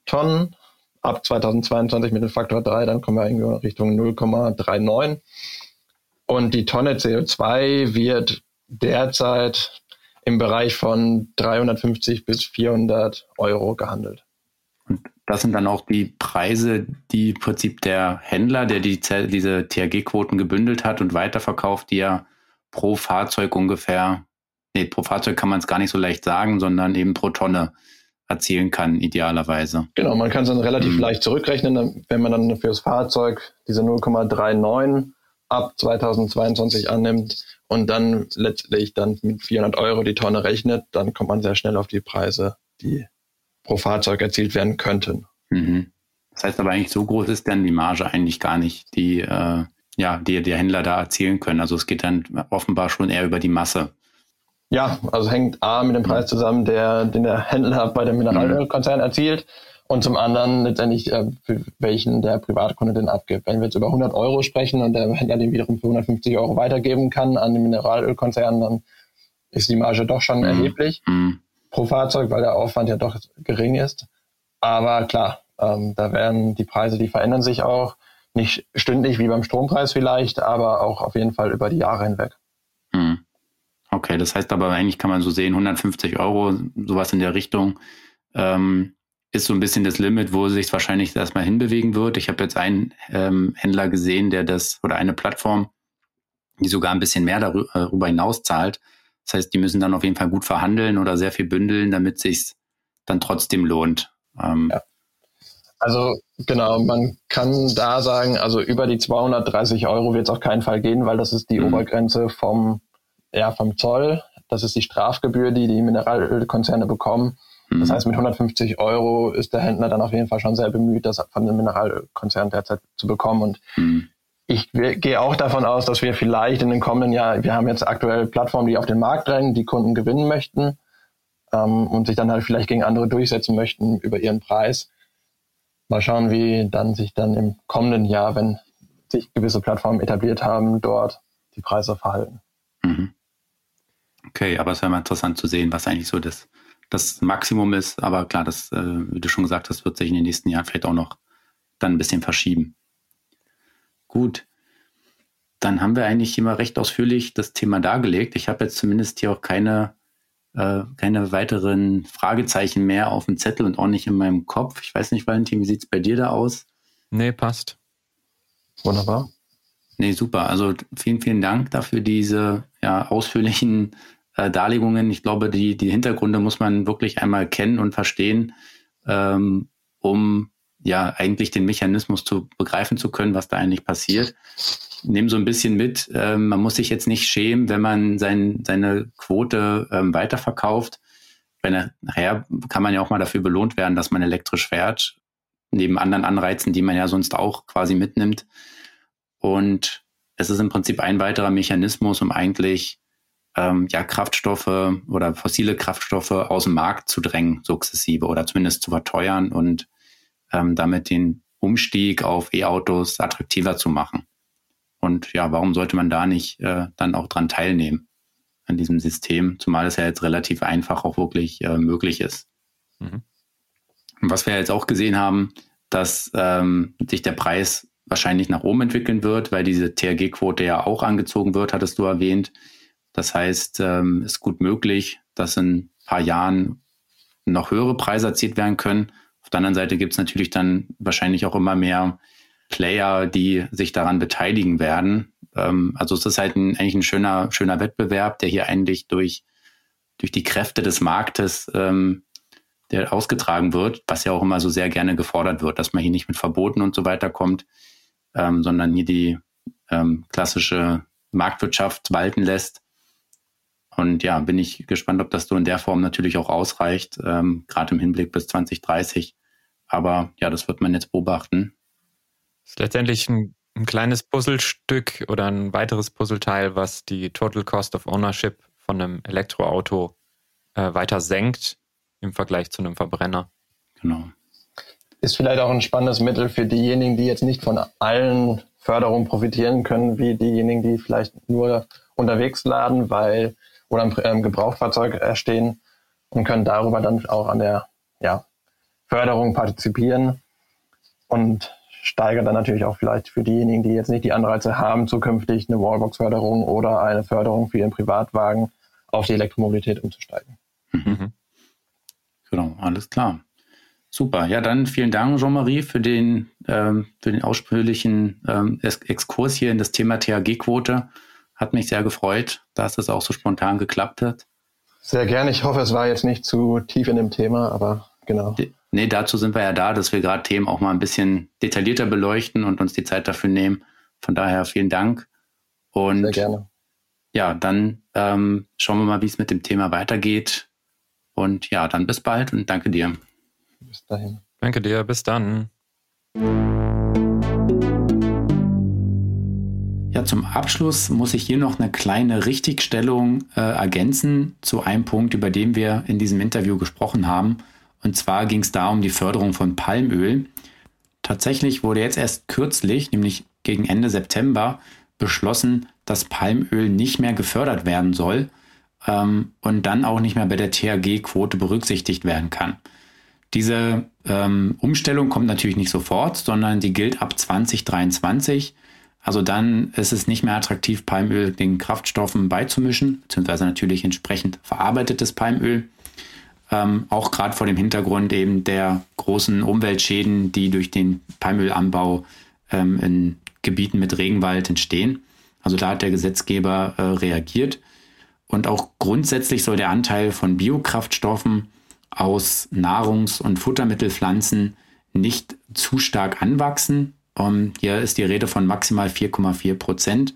Tonnen. Ab 2022 mit dem Faktor 3, dann kommen wir irgendwo Richtung 0,39. Und die Tonne CO2 wird derzeit im Bereich von 350 bis 400 Euro gehandelt. Und das sind dann auch die Preise, die im Prinzip der Händler, der die, diese THG-Quoten gebündelt hat und weiterverkauft, die ja pro Fahrzeug ungefähr, nee, pro Fahrzeug kann man es gar nicht so leicht sagen, sondern eben pro Tonne erzielen kann, idealerweise. Genau, man kann es dann relativ mhm. leicht zurückrechnen, wenn man dann für das Fahrzeug diese 0,39 ab 2022 annimmt und dann letztlich dann mit 400 Euro die Tonne rechnet, dann kommt man sehr schnell auf die Preise, die pro Fahrzeug erzielt werden könnten. Mhm. Das heißt aber eigentlich, so groß ist dann die Marge eigentlich gar nicht, die, äh, ja, die die Händler da erzielen können. Also es geht dann offenbar schon eher über die Masse. Ja, also hängt A mit dem Preis zusammen, der, den der Händler bei dem Mineralölkonzern erzielt und zum anderen letztendlich, äh, für welchen der Privatkunde den abgibt. Wenn wir jetzt über 100 Euro sprechen und der Händler den wiederum für 150 Euro weitergeben kann an den Mineralölkonzern, dann ist die Marge doch schon mhm. erheblich. Mhm pro Fahrzeug, weil der Aufwand ja doch gering ist. Aber klar, ähm, da werden die Preise, die verändern sich auch. Nicht stündlich wie beim Strompreis vielleicht, aber auch auf jeden Fall über die Jahre hinweg. Hm. Okay, das heißt aber eigentlich kann man so sehen, 150 Euro, sowas in der Richtung, ähm, ist so ein bisschen das Limit, wo sich wahrscheinlich erstmal hinbewegen wird. Ich habe jetzt einen ähm, Händler gesehen, der das, oder eine Plattform, die sogar ein bisschen mehr darüber äh, hinaus zahlt. Das heißt, die müssen dann auf jeden Fall gut verhandeln oder sehr viel bündeln, damit sich dann trotzdem lohnt. Ähm, ja. Also genau, man kann da sagen, also über die 230 Euro wird es auf keinen Fall gehen, weil das ist die mhm. Obergrenze vom, ja, vom Zoll. Das ist die Strafgebühr, die die Mineralölkonzerne bekommen. Mhm. Das heißt, mit 150 Euro ist der Händler dann auf jeden Fall schon sehr bemüht, das von den Mineralölkonzernen derzeit zu bekommen. Und mhm ich gehe auch davon aus, dass wir vielleicht in den kommenden Jahren, wir haben jetzt aktuell Plattformen, die auf den Markt drängen, die Kunden gewinnen möchten ähm, und sich dann halt vielleicht gegen andere durchsetzen möchten über ihren Preis. Mal schauen, wie dann sich dann im kommenden Jahr, wenn sich gewisse Plattformen etabliert haben, dort die Preise verhalten. Mhm. Okay, aber es wäre mal interessant zu sehen, was eigentlich so das, das Maximum ist. Aber klar, das, äh, wie du schon gesagt hast, wird sich in den nächsten Jahren vielleicht auch noch dann ein bisschen verschieben. Gut. Dann haben wir eigentlich immer recht ausführlich das Thema dargelegt. Ich habe jetzt zumindest hier auch keine, äh, keine weiteren Fragezeichen mehr auf dem Zettel und auch nicht in meinem Kopf. Ich weiß nicht, Valentin, wie sieht es bei dir da aus? Nee, passt. Wunderbar. Nee, super. Also vielen, vielen Dank dafür diese ja, ausführlichen äh, Darlegungen. Ich glaube, die, die Hintergründe muss man wirklich einmal kennen und verstehen, ähm, um ja eigentlich den Mechanismus zu begreifen zu können, was da eigentlich passiert. Nehmen so ein bisschen mit, ähm, man muss sich jetzt nicht schämen, wenn man sein, seine Quote ähm, weiterverkauft. Er, nachher kann man ja auch mal dafür belohnt werden, dass man elektrisch fährt, neben anderen Anreizen, die man ja sonst auch quasi mitnimmt. Und es ist im Prinzip ein weiterer Mechanismus, um eigentlich ähm, ja Kraftstoffe oder fossile Kraftstoffe aus dem Markt zu drängen, sukzessive oder zumindest zu verteuern und ähm, damit den Umstieg auf E-Autos attraktiver zu machen. Und ja, warum sollte man da nicht äh, dann auch dran teilnehmen an diesem System, zumal es ja jetzt relativ einfach auch wirklich äh, möglich ist. Mhm. Und was wir jetzt auch gesehen haben, dass ähm, sich der Preis wahrscheinlich nach oben entwickeln wird, weil diese THG-Quote ja auch angezogen wird, hattest du erwähnt. Das heißt, ähm, ist gut möglich, dass in ein paar Jahren noch höhere Preise erzielt werden können. Auf der anderen Seite gibt es natürlich dann wahrscheinlich auch immer mehr Player, die sich daran beteiligen werden. Ähm, also es ist halt ein, eigentlich ein schöner, schöner Wettbewerb, der hier eigentlich durch, durch die Kräfte des Marktes ähm, der ausgetragen wird, was ja auch immer so sehr gerne gefordert wird, dass man hier nicht mit Verboten und so weiter kommt, ähm, sondern hier die ähm, klassische Marktwirtschaft walten lässt. Und ja, bin ich gespannt, ob das so in der Form natürlich auch ausreicht, ähm, gerade im Hinblick bis 2030. Aber ja, das wird man jetzt beobachten. Das ist letztendlich ein, ein kleines Puzzlestück oder ein weiteres Puzzleteil, was die Total Cost of Ownership von einem Elektroauto äh, weiter senkt im Vergleich zu einem Verbrenner. Genau. Ist vielleicht auch ein spannendes Mittel für diejenigen, die jetzt nicht von allen Förderungen profitieren können, wie diejenigen, die vielleicht nur unterwegs laden, weil oder im ähm, Gebrauchtfahrzeug erstehen und können darüber dann auch an der ja, Förderung partizipieren und steigert dann natürlich auch vielleicht für diejenigen, die jetzt nicht die Anreize haben, zukünftig eine Wallbox-Förderung oder eine Förderung für ihren Privatwagen auf die Elektromobilität umzusteigen. Mhm. Genau, alles klar. Super. Ja, dann vielen Dank, Jean-Marie, für den, ähm, für den ausführlichen ähm, Exkurs hier in das Thema THG-Quote. Hat mich sehr gefreut, dass es auch so spontan geklappt hat. Sehr gerne. Ich hoffe, es war jetzt nicht zu tief in dem Thema, aber genau. Nee, dazu sind wir ja da, dass wir gerade Themen auch mal ein bisschen detaillierter beleuchten und uns die Zeit dafür nehmen. Von daher vielen Dank. Und Sehr gerne. Ja, dann ähm, schauen wir mal, wie es mit dem Thema weitergeht. Und ja, dann bis bald und danke dir. Bis dahin. Danke dir, bis dann. Ja, zum Abschluss muss ich hier noch eine kleine Richtigstellung äh, ergänzen zu einem Punkt, über den wir in diesem Interview gesprochen haben. Und zwar ging es da um die Förderung von Palmöl. Tatsächlich wurde jetzt erst kürzlich, nämlich gegen Ende September, beschlossen, dass Palmöl nicht mehr gefördert werden soll, ähm, und dann auch nicht mehr bei der THG-Quote berücksichtigt werden kann. Diese ähm, Umstellung kommt natürlich nicht sofort, sondern die gilt ab 2023. Also dann ist es nicht mehr attraktiv, Palmöl den Kraftstoffen beizumischen, beziehungsweise natürlich entsprechend verarbeitetes Palmöl. Ähm, auch gerade vor dem Hintergrund eben der großen Umweltschäden, die durch den Palmölanbau ähm, in Gebieten mit Regenwald entstehen. Also da hat der Gesetzgeber äh, reagiert. Und auch grundsätzlich soll der Anteil von Biokraftstoffen aus Nahrungs- und Futtermittelpflanzen nicht zu stark anwachsen. Um, ähm, hier ist die Rede von maximal 4,4 Prozent.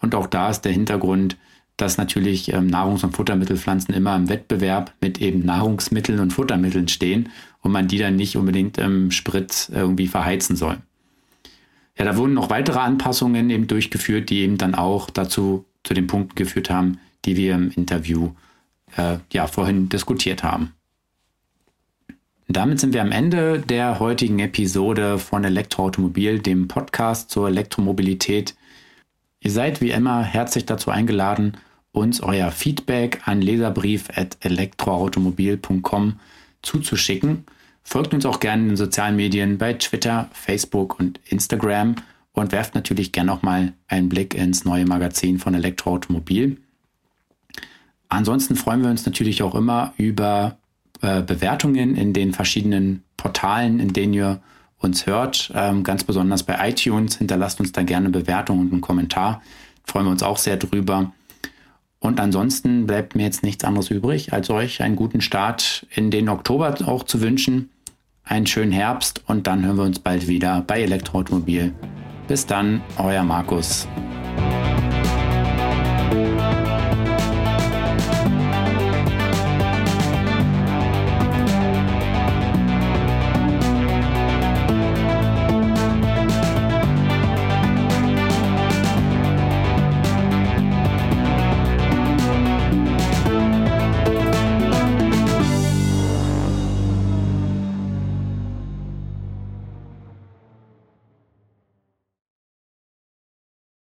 Und auch da ist der Hintergrund, dass natürlich ähm, Nahrungs- und Futtermittelpflanzen immer im Wettbewerb mit eben Nahrungsmitteln und Futtermitteln stehen und man die dann nicht unbedingt im Sprit irgendwie verheizen soll. Ja, da wurden noch weitere Anpassungen eben durchgeführt, die eben dann auch dazu zu den Punkten geführt haben, die wir im Interview äh, ja vorhin diskutiert haben. Damit sind wir am Ende der heutigen Episode von Elektroautomobil, dem Podcast zur Elektromobilität. Ihr seid wie immer herzlich dazu eingeladen, uns euer Feedback an leserbrief.elektroautomobil.com zuzuschicken. Folgt uns auch gerne in den sozialen Medien bei Twitter, Facebook und Instagram und werft natürlich gerne auch mal einen Blick ins neue Magazin von Elektroautomobil. Ansonsten freuen wir uns natürlich auch immer über äh, Bewertungen in den verschiedenen Portalen, in denen ihr uns hört. Ähm, ganz besonders bei iTunes. Hinterlasst uns da gerne eine Bewertung und einen Kommentar. Freuen wir uns auch sehr drüber. Und ansonsten bleibt mir jetzt nichts anderes übrig, als euch einen guten Start in den Oktober auch zu wünschen. Einen schönen Herbst und dann hören wir uns bald wieder bei Elektroautomobil. Bis dann, euer Markus.